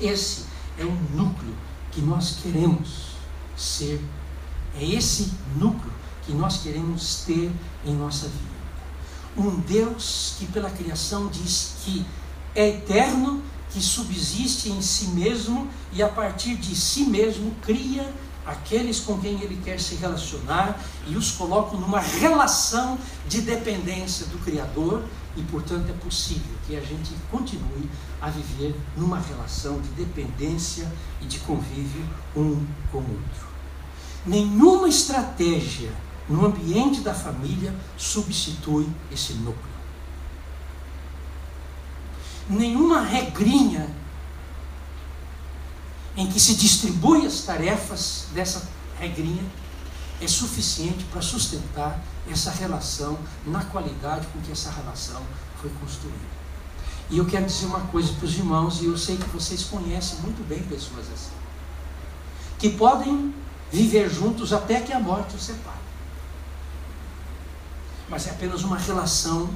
Esse é o núcleo que nós queremos ser, é esse núcleo que nós queremos ter em nossa vida. Um Deus que, pela criação, diz que é eterno, que subsiste em si mesmo e, a partir de si mesmo, cria aqueles com quem ele quer se relacionar e os coloca numa relação de dependência do Criador e, portanto, é possível que a gente continue a viver numa relação de dependência e de convívio um com o outro. Nenhuma estratégia no ambiente da família substitui esse núcleo. Nenhuma regrinha em que se distribui as tarefas dessa regrinha é suficiente para sustentar essa relação na qualidade com que essa relação foi construída. E eu quero dizer uma coisa para os irmãos, e eu sei que vocês conhecem muito bem pessoas assim, que podem viver juntos até que a morte os separe. Mas é apenas uma relação,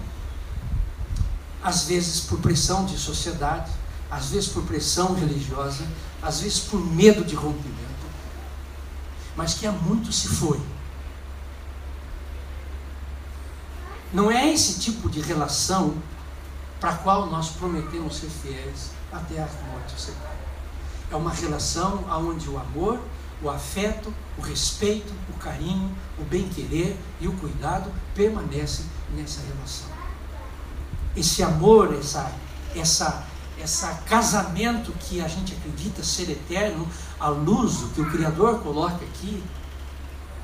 às vezes por pressão de sociedade, às vezes por pressão religiosa, às vezes por medo de rompimento, mas que há muito se foi. Não é esse tipo de relação para a qual nós prometemos ser fiéis até a morte separe. É uma relação onde o amor, o afeto, o respeito, o carinho, o bem-querer e o cuidado permanecem nessa relação. Esse amor, essa, essa esse casamento que a gente acredita ser eterno, a luz que o Criador coloca aqui,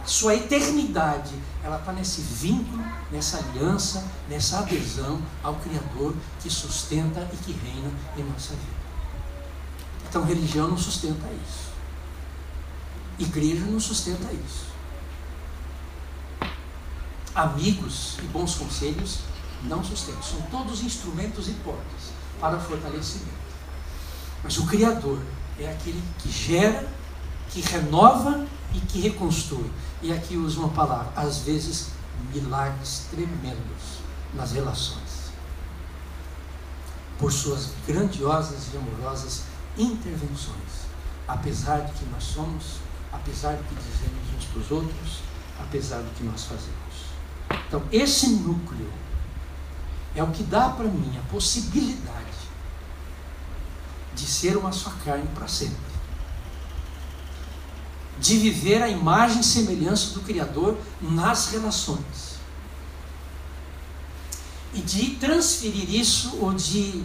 a sua eternidade, ela está nesse vínculo, nessa aliança, nessa adesão ao Criador que sustenta e que reina em nossa vida. Então, religião não sustenta isso. Igreja não sustenta isso. Amigos e bons conselhos não sustentam. São todos instrumentos e portas para fortalecimento. Mas o Criador é aquele que gera, que renova e que reconstrui. E aqui usa uma palavra, às vezes milagres tremendos nas relações. por suas grandiosas e amorosas intervenções, apesar de que nós somos, apesar do que dizemos uns para os outros, apesar do que nós fazemos. Então, esse núcleo é o que dá para mim a possibilidade de ser uma só carne para sempre. De viver a imagem e semelhança do Criador nas relações. E de transferir isso, ou de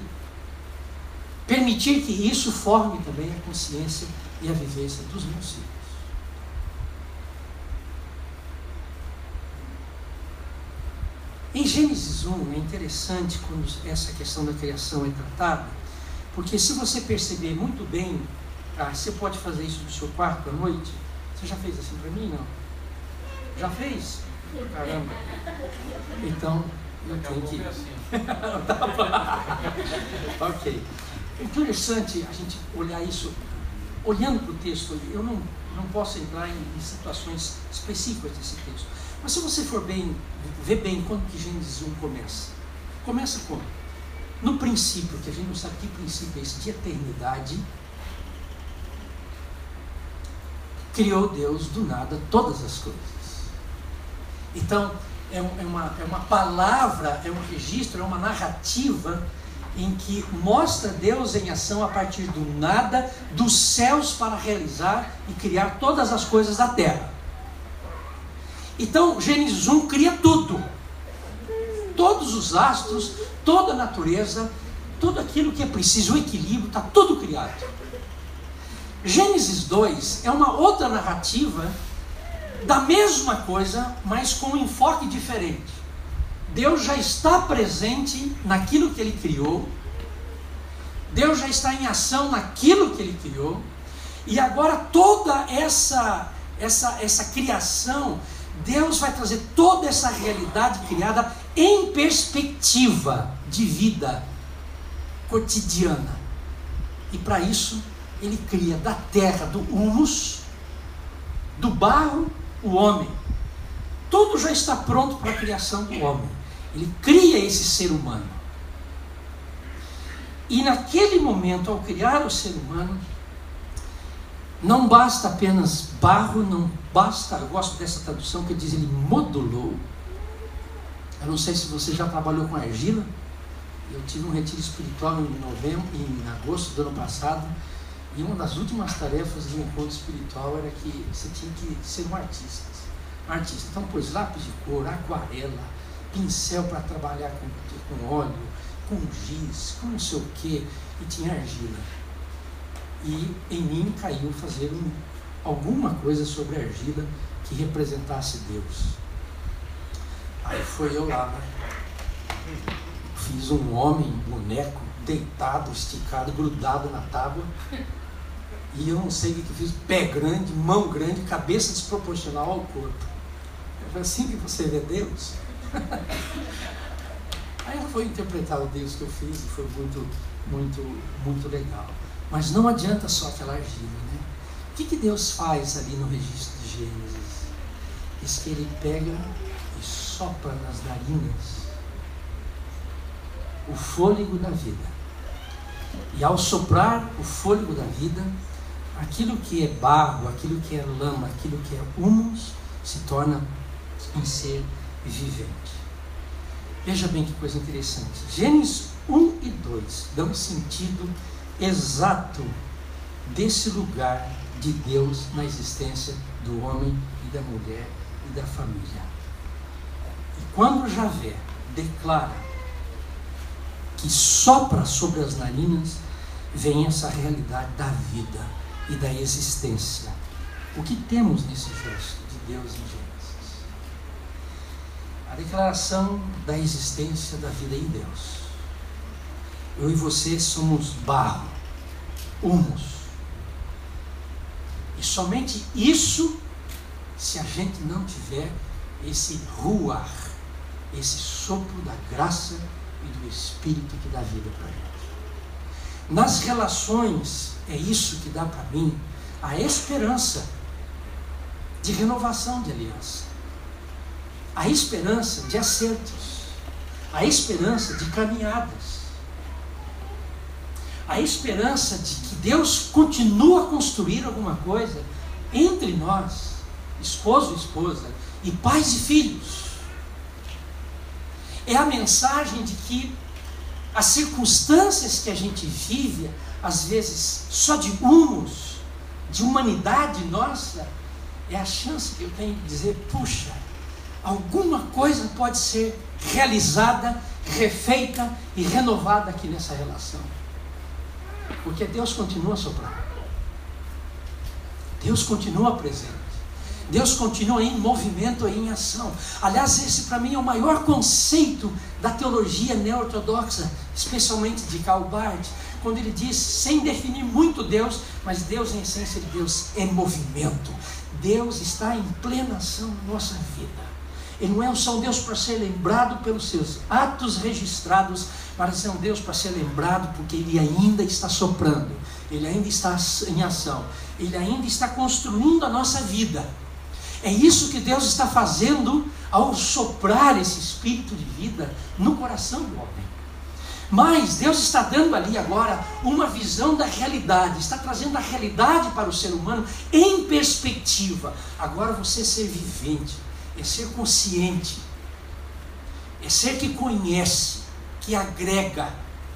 permitir que isso forme também a consciência e a vivência dos meus filhos. Em Gênesis 1 é interessante quando essa questão da criação é tratada, porque se você perceber muito bem, ah, você pode fazer isso no seu quarto à noite. Você já fez assim para mim? Não? Já fez? Caramba. Então, eu tenho que. Assim. ok. É interessante a gente olhar isso, olhando para o texto, eu não, não posso entrar em, em situações específicas desse texto. Mas se você for bem, ver bem quando que Gênesis 1 começa. Começa como? No princípio, que a gente não sabe que princípio é esse, de eternidade, criou Deus do nada todas as coisas. Então, é, é, uma, é uma palavra, é um registro, é uma narrativa em que mostra Deus em ação a partir do nada, dos céus para realizar e criar todas as coisas da terra. Então, Gênesis 1 cria tudo. Todos os astros, toda a natureza, tudo aquilo que é preciso, o equilíbrio, está tudo criado. Gênesis 2 é uma outra narrativa da mesma coisa, mas com um enfoque diferente. Deus já está presente naquilo que ele criou, Deus já está em ação naquilo que ele criou, e agora toda essa essa essa criação Deus vai trazer toda essa realidade criada em perspectiva de vida cotidiana. E para isso, ele cria da terra, do humus, do barro, o homem. Tudo já está pronto para a criação do homem. Ele cria esse ser humano. E naquele momento, ao criar o ser humano, não basta apenas barro, não basta, eu gosto dessa tradução que diz ele modulou. Eu não sei se você já trabalhou com argila. Eu tive um retiro espiritual em novembro, em agosto do ano passado, e uma das últimas tarefas do encontro espiritual era que você tinha que ser um artista. Um artista. Então, pôs lápis de cor, aquarela, pincel para trabalhar com, com óleo, com giz, com não sei o que, e tinha argila e em mim caiu fazer um, alguma coisa sobre a argila que representasse Deus. Aí foi eu lá, né? fiz um homem, boneco, deitado, esticado, grudado na tábua. E eu não sei o que fiz, pé grande, mão grande, cabeça desproporcional ao corpo. É assim que você vê Deus. Aí foi interpretar o Deus que eu fiz e foi muito, muito, muito legal. Mas não adianta só aquela argila, né? O que, que Deus faz ali no registro de Gênesis? Diz que ele pega e sopra nas narinas o fôlego da vida. E ao soprar o fôlego da vida, aquilo que é barro, aquilo que é lama, aquilo que é humus, se torna um ser vivente. Veja bem que coisa interessante. Gênesis 1 e 2 dão sentido exato desse lugar de Deus na existência do homem e da mulher e da família. E quando Javé declara que sopra sobre as narinas, vem essa realidade da vida e da existência. O que temos nesse gesto de Deus em Gênesis? A declaração da existência da vida em Deus. Eu e você somos barro, humus. E somente isso, se a gente não tiver esse ruar, esse sopro da graça e do Espírito que dá vida para a gente. Nas relações, é isso que dá para mim a esperança de renovação de aliança, a esperança de acertos, a esperança de caminhadas. A esperança de que Deus continua a construir alguma coisa entre nós, esposo e esposa, e pais e filhos. É a mensagem de que as circunstâncias que a gente vive, às vezes só de humus, de humanidade nossa, é a chance que eu tenho de dizer: puxa, alguma coisa pode ser realizada, refeita e renovada aqui nessa relação. Porque Deus continua a soprar. Deus continua presente. Deus continua em movimento e em ação. Aliás, esse para mim é o maior conceito da teologia neo-ortodoxa, especialmente de Karl Barth, quando ele diz, sem definir muito Deus, mas Deus, em essência de Deus, é movimento. Deus está em plena ação na nossa vida. Ele não é só um Deus para ser lembrado pelos seus atos registrados, mas é um Deus para ser lembrado porque Ele ainda está soprando, Ele ainda está em ação, Ele ainda está construindo a nossa vida. É isso que Deus está fazendo ao soprar esse espírito de vida no coração do homem. Mas Deus está dando ali agora uma visão da realidade, está trazendo a realidade para o ser humano em perspectiva. Agora você ser vivente, é ser consciente, é ser que conhece, que agrega,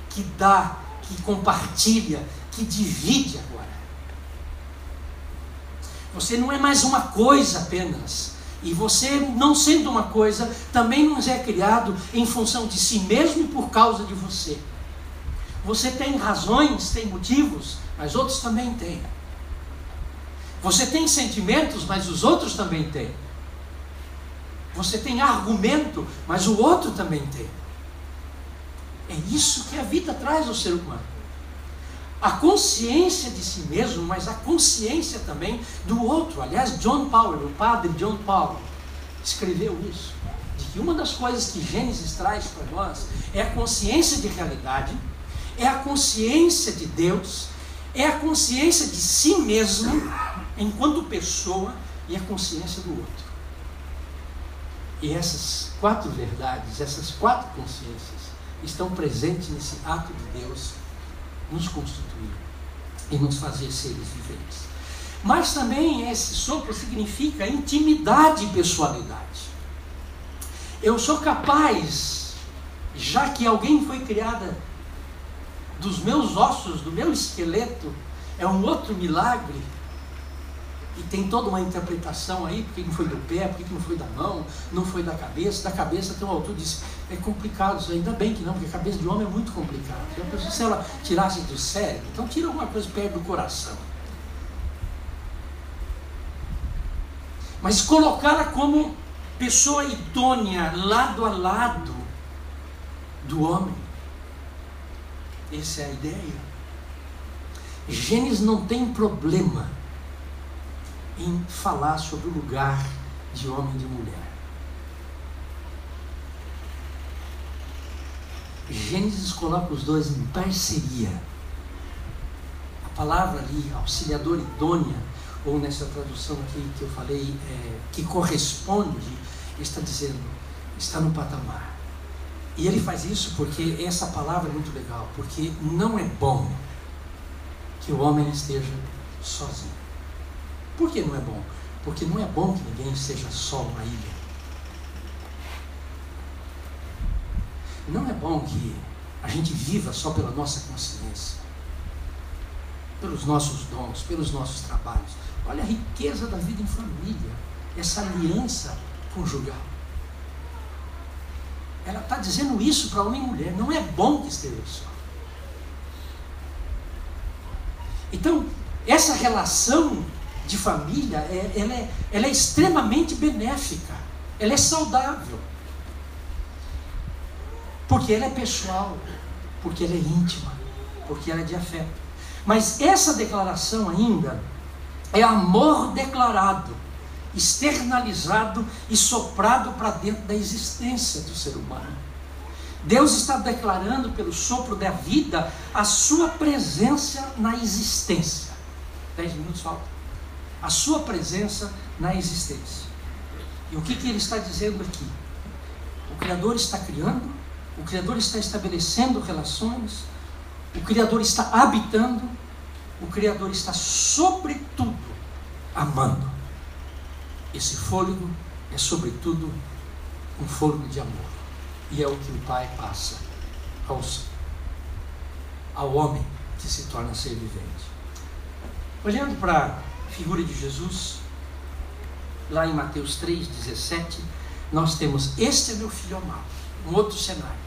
que dá, que compartilha, que divide agora. Você não é mais uma coisa apenas. E você, não sendo uma coisa, também não é criado em função de si mesmo e por causa de você. Você tem razões, tem motivos, mas outros também têm. Você tem sentimentos, mas os outros também têm. Você tem argumento, mas o outro também tem. É isso que a vida traz ao ser humano. A consciência de si mesmo, mas a consciência também do outro. Aliás, John Powell, o padre John Powell, escreveu isso. De que uma das coisas que Gênesis traz para nós é a consciência de realidade, é a consciência de Deus, é a consciência de si mesmo enquanto pessoa e a consciência do outro. E essas quatro verdades, essas quatro consciências, estão presentes nesse ato de Deus nos constituir e nos fazer seres viventes. Mas também esse sopro significa intimidade e pessoalidade. Eu sou capaz, já que alguém foi criada dos meus ossos, do meu esqueleto, é um outro milagre e tem toda uma interpretação aí, porque não foi do pé, porque não foi da mão, não foi da cabeça. Da cabeça tem um autor que diz, é complicado ainda bem que não, porque a cabeça de homem é muito complicada. Então, se ela tirasse do cérebro, então tira alguma coisa perto do coração. Mas colocá-la como pessoa idônea, lado a lado do homem. Essa é a ideia. Gênesis não tem problema em falar sobre o lugar de homem e de mulher. Gênesis coloca os dois em parceria. A palavra ali, auxiliador idônea, ou nessa tradução aqui que eu falei, é, que corresponde, está dizendo, está no patamar. E ele faz isso porque essa palavra é muito legal, porque não é bom que o homem esteja sozinho. Por que não é bom? Porque não é bom que ninguém seja só uma ilha. Não é bom que a gente viva só pela nossa consciência, pelos nossos dons, pelos nossos trabalhos. Olha a riqueza da vida em família, essa aliança conjugal. Ela está dizendo isso para homem e mulher. Não é bom que esteja só. Então, essa relação de família, é, ela, é, ela é extremamente benéfica, ela é saudável. Porque ela é pessoal, porque ela é íntima, porque ela é de afeto. Mas essa declaração ainda é amor declarado, externalizado e soprado para dentro da existência do ser humano. Deus está declarando pelo sopro da vida a sua presença na existência. Dez minutos faltam a sua presença na existência. E o que, que ele está dizendo aqui? O Criador está criando, o Criador está estabelecendo relações, o Criador está habitando, o Criador está, sobretudo, amando. Esse fôlego é, sobretudo, um fôlego de amor. E é o que o Pai passa aos, ao homem que se torna ser vivente. Olhando para figura de Jesus, lá em Mateus 3,17, nós temos: Este é meu filho amado. Um outro cenário,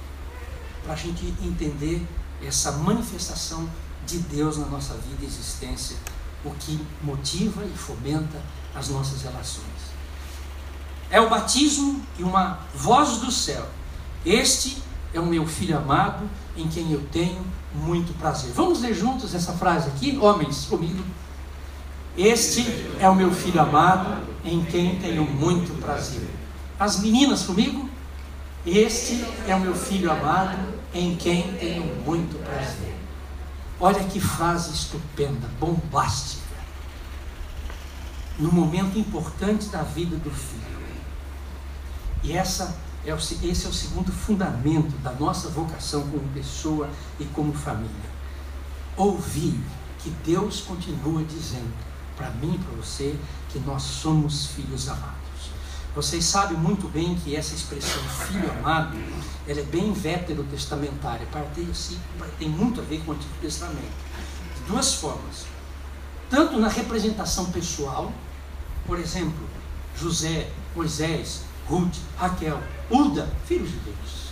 para a gente entender essa manifestação de Deus na nossa vida e existência, o que motiva e fomenta as nossas relações. É o batismo e uma voz do céu. Este é o meu filho amado, em quem eu tenho muito prazer. Vamos ler juntos essa frase aqui, homens, comigo. Este é o meu filho amado, em quem tenho muito prazer. As meninas comigo? Este é o meu filho amado, em quem tenho muito prazer. Olha que frase estupenda, bombástica. No momento importante da vida do filho. E essa é o, esse é o segundo fundamento da nossa vocação como pessoa e como família. Ouvir que Deus continua dizendo para mim para você que nós somos filhos amados. Vocês sabem muito bem que essa expressão filho amado, ela é bem veterotestamentária, tem muito a ver com o Antigo Testamento. De duas formas. Tanto na representação pessoal, por exemplo, José, Moisés, Ruth, Raquel, Uda, filhos de Deus.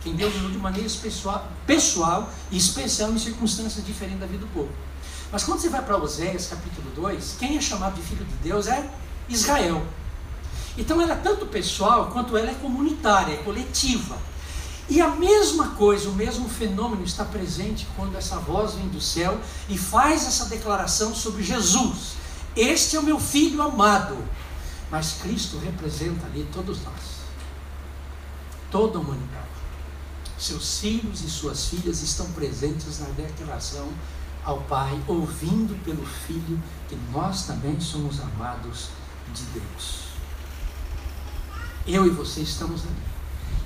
Quem Deus usou de maneira pessoal, pessoal e especial em circunstâncias diferentes da vida do povo. Mas quando você vai para Oséias capítulo 2, quem é chamado de filho de Deus é Israel. Então ela é tanto pessoal quanto ela é comunitária, é coletiva. E a mesma coisa, o mesmo fenômeno está presente quando essa voz vem do céu e faz essa declaração sobre Jesus. Este é o meu filho amado. Mas Cristo representa ali todos nós, toda a humanidade. Seus filhos e suas filhas estão presentes na declaração ao Pai, ouvindo pelo Filho que nós também somos amados de Deus. Eu e você estamos ali.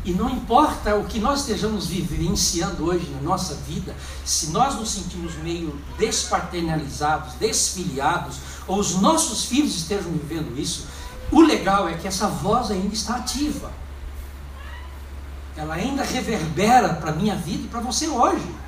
E não importa o que nós estejamos vivenciando hoje na nossa vida, se nós nos sentimos meio despaternalizados, desfiliados, ou os nossos filhos estejam vivendo isso, o legal é que essa voz ainda está ativa. Ela ainda reverbera para a minha vida e para você hoje.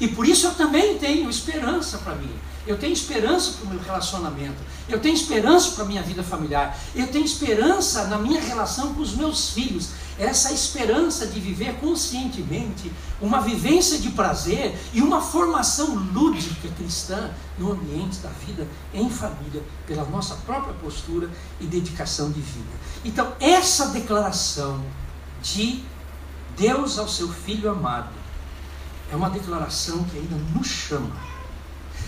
E por isso eu também tenho esperança para mim. Eu tenho esperança para o meu relacionamento. Eu tenho esperança para a minha vida familiar. Eu tenho esperança na minha relação com os meus filhos. Essa esperança de viver conscientemente uma vivência de prazer e uma formação lúdica cristã no ambiente da vida em família, pela nossa própria postura e dedicação de vida. Então, essa declaração de Deus ao seu filho amado é uma declaração que ainda nos chama.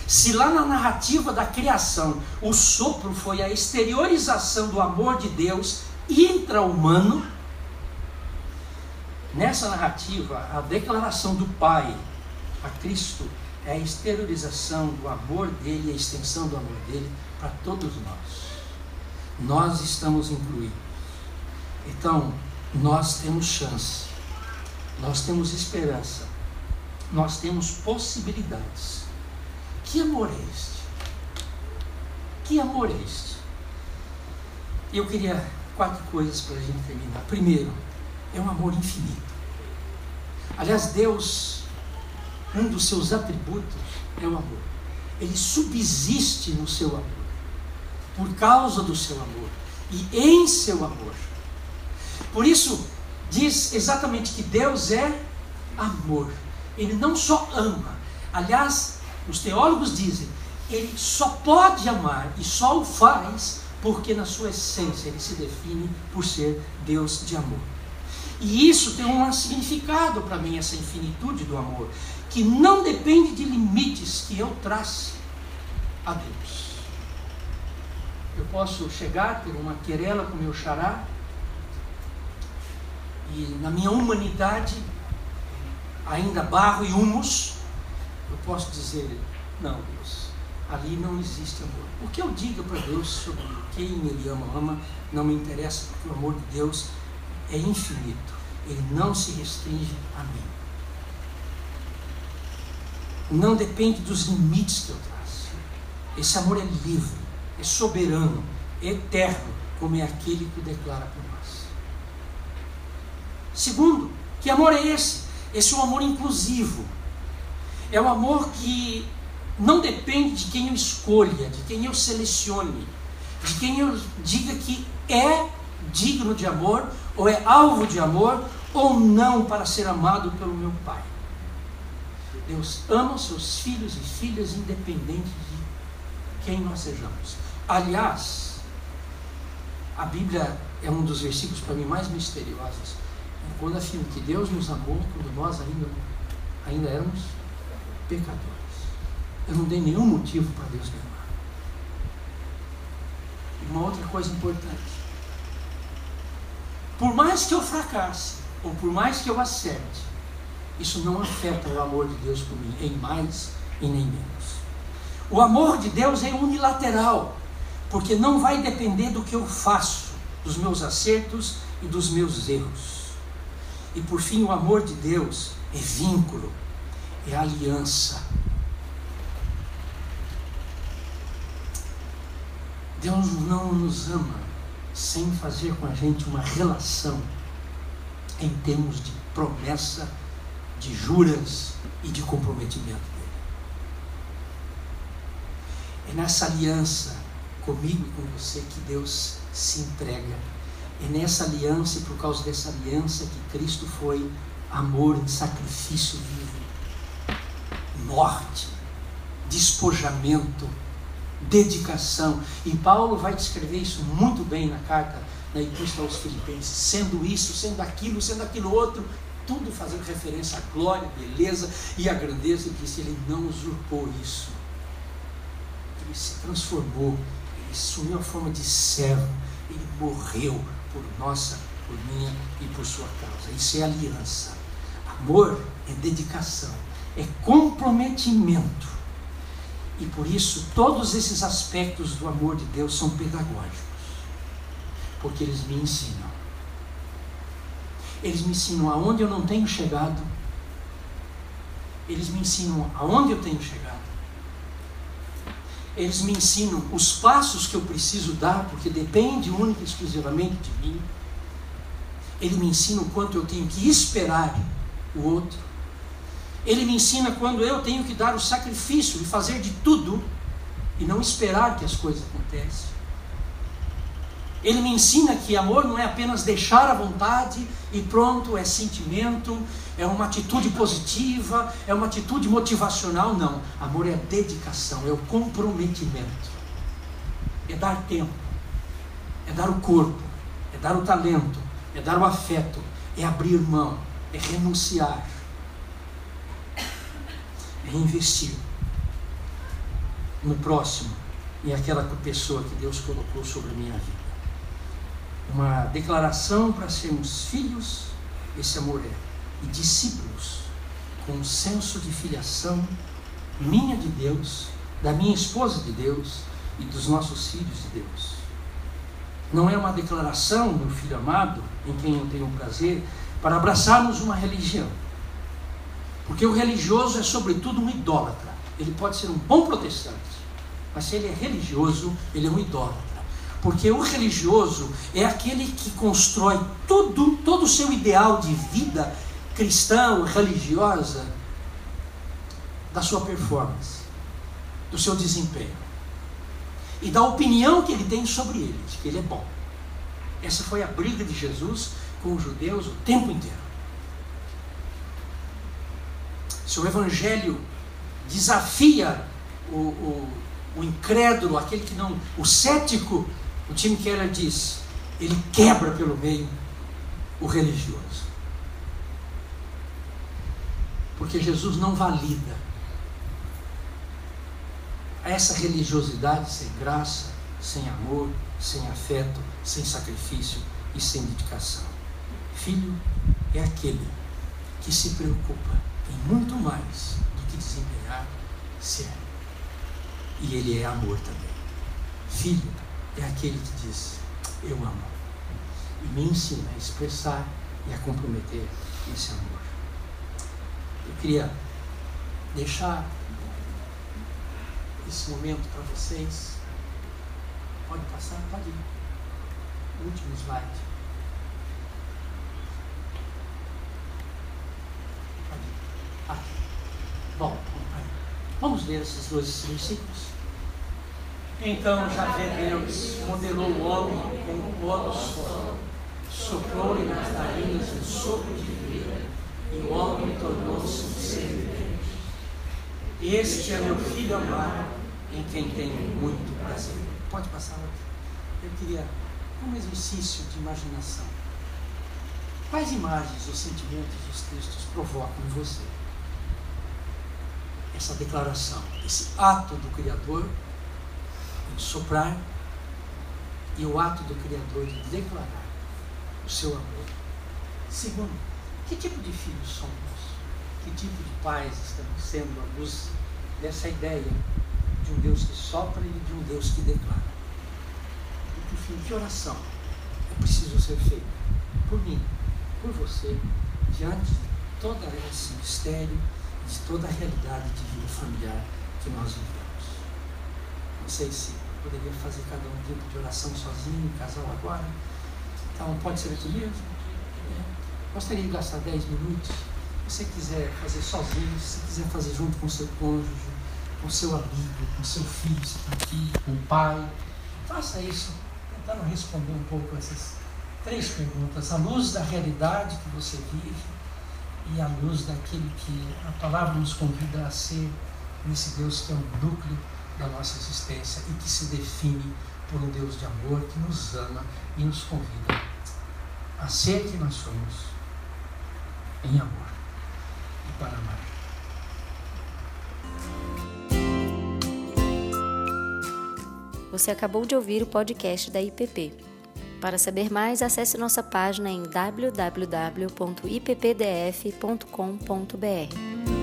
Se lá na narrativa da criação o sopro foi a exteriorização do amor de Deus intra-humano, nessa narrativa a declaração do Pai a Cristo é a exteriorização do amor dele, a extensão do amor dele para todos nós. Nós estamos incluídos. Então, nós temos chance, nós temos esperança nós temos possibilidades. Que amor é este? Que amor é este? Eu queria quatro coisas para a gente terminar. Primeiro, é um amor infinito. Aliás, Deus, um dos seus atributos é o amor. Ele subsiste no seu amor, por causa do seu amor e em seu amor. Por isso, diz exatamente que Deus é amor. Ele não só ama, aliás, os teólogos dizem, ele só pode amar e só o faz porque na sua essência ele se define por ser Deus de amor. E isso tem um significado para mim, essa infinitude do amor, que não depende de limites que eu trace a Deus. Eu posso chegar, ter uma querela com meu xará, e na minha humanidade ainda barro e humus, eu posso dizer: não, Deus, ali não existe amor. O que eu digo para Deus sobre quem Ele ama, ama, não me interessa, porque o amor de Deus é infinito, ele não se restringe a mim. não depende dos limites que eu traço. Esse amor é livre, é soberano, é eterno, como é aquele que declara por nós. Segundo, que amor é esse? Esse é um amor inclusivo. É um amor que não depende de quem eu escolha, de quem eu selecione, de quem eu diga que é digno de amor, ou é alvo de amor, ou não para ser amado pelo meu Pai. Deus ama os seus filhos e filhas independente de quem nós sejamos. Aliás, a Bíblia é um dos versículos para mim mais misteriosos. Quando afirma que Deus nos amou quando nós ainda, ainda éramos pecadores. Eu não dei nenhum motivo para Deus me amar. E uma outra coisa importante. Por mais que eu fracasse, ou por mais que eu acerte, isso não afeta o amor de Deus por mim, em mais e nem menos. O amor de Deus é unilateral, porque não vai depender do que eu faço, dos meus acertos e dos meus erros. E por fim, o amor de Deus é vínculo, é aliança. Deus não nos ama sem fazer com a gente uma relação em termos de promessa, de juras e de comprometimento dele. É nessa aliança comigo e com você que Deus se entrega. É nessa aliança e por causa dessa aliança que Cristo foi amor em sacrifício vivo, morte, despojamento, dedicação. E Paulo vai descrever isso muito bem na carta na Epístola aos Filipenses, sendo isso, sendo aquilo, sendo aquilo outro, tudo fazendo referência à glória, beleza e à grandeza, e disse: Ele não usurpou isso. Ele se transformou, ele assumiu a forma de servo, ele morreu por nossa, por minha e por sua causa. Isso é aliança. Amor é dedicação, é comprometimento. E por isso, todos esses aspectos do amor de Deus são pedagógicos, porque eles me ensinam. Eles me ensinam aonde eu não tenho chegado, eles me ensinam aonde eu tenho chegado, eles me ensinam os passos que eu preciso dar, porque depende única e exclusivamente de mim. Ele me ensina o quanto eu tenho que esperar o outro. Ele me ensina quando eu tenho que dar o sacrifício e fazer de tudo e não esperar que as coisas aconteçam. Ele me ensina que amor não é apenas deixar a vontade e pronto, é sentimento, é uma atitude positiva, é uma atitude motivacional. Não. Amor é dedicação, é o comprometimento, é dar tempo, é dar o corpo, é dar o talento, é dar o afeto, é abrir mão, é renunciar, é investir no próximo e aquela pessoa que Deus colocou sobre a minha vida uma declaração para sermos filhos, esse amor é, e discípulos, com um senso de filiação minha de Deus, da minha esposa de Deus e dos nossos filhos de Deus. Não é uma declaração, meu filho amado, em quem eu tenho prazer, para abraçarmos uma religião. Porque o religioso é, sobretudo, um idólatra. Ele pode ser um bom protestante, mas se ele é religioso, ele é um idólatra. Porque o religioso é aquele que constrói tudo, todo o seu ideal de vida cristã, religiosa, da sua performance, do seu desempenho. E da opinião que ele tem sobre ele, de que ele é bom. Essa foi a briga de Jesus com os judeus o tempo inteiro. Se o evangelho desafia o, o, o incrédulo, aquele que não, o cético, o Tim Keller diz: ele quebra pelo meio o religioso. Porque Jesus não valida essa religiosidade sem graça, sem amor, sem afeto, sem sacrifício e sem dedicação. Filho é aquele que se preocupa em muito mais do que desempenhar ser. E ele é amor também. Filho é aquele que diz: Eu amo. E me ensina a expressar e a comprometer esse amor. Eu queria deixar esse momento para vocês. Pode passar? Pode ir. Último slide. Pode ir. Aqui. Bom, vamos ler esses dois versículos. Então já vê Deus modelou o homem com o pó do sol, soprou-lhe nas narinas um sopro de vida, e o homem tornou-se um ser. Este é meu filho amado, em quem tenho muito prazer. Pode passar Eu queria um exercício de imaginação. Quais imagens ou sentimentos os textos provocam em você? Essa declaração, esse ato do Criador em soprar e o ato do Criador de declarar o seu amor. Segundo, que tipo de filhos somos? Que tipo de pais estamos sendo à luz dessa ideia de um Deus que sopra e de um Deus que declara? E por fim, que oração é preciso ser feita por mim, por você, diante de todo esse mistério, de toda a realidade de vida familiar que nós vivemos? Não sei se poderia fazer cada um tempo de oração sozinho, em casal agora. Então, pode ser aqui mesmo. Gostaria de gastar 10 minutos. Se você quiser fazer sozinho, se quiser fazer junto com seu cônjuge, com seu amigo, com seu filho, está aqui, com o pai, faça isso, tentando responder um pouco essas três perguntas. À luz da realidade que você vive e à luz daquele que a palavra nos convida a ser nesse Deus que é o núcleo da nossa existência e que se define por um Deus de amor que nos ama e nos convida a ser quem nós somos em amor e para amar. Você acabou de ouvir o podcast da IPP. Para saber mais, acesse nossa página em www.ippdf.com.br.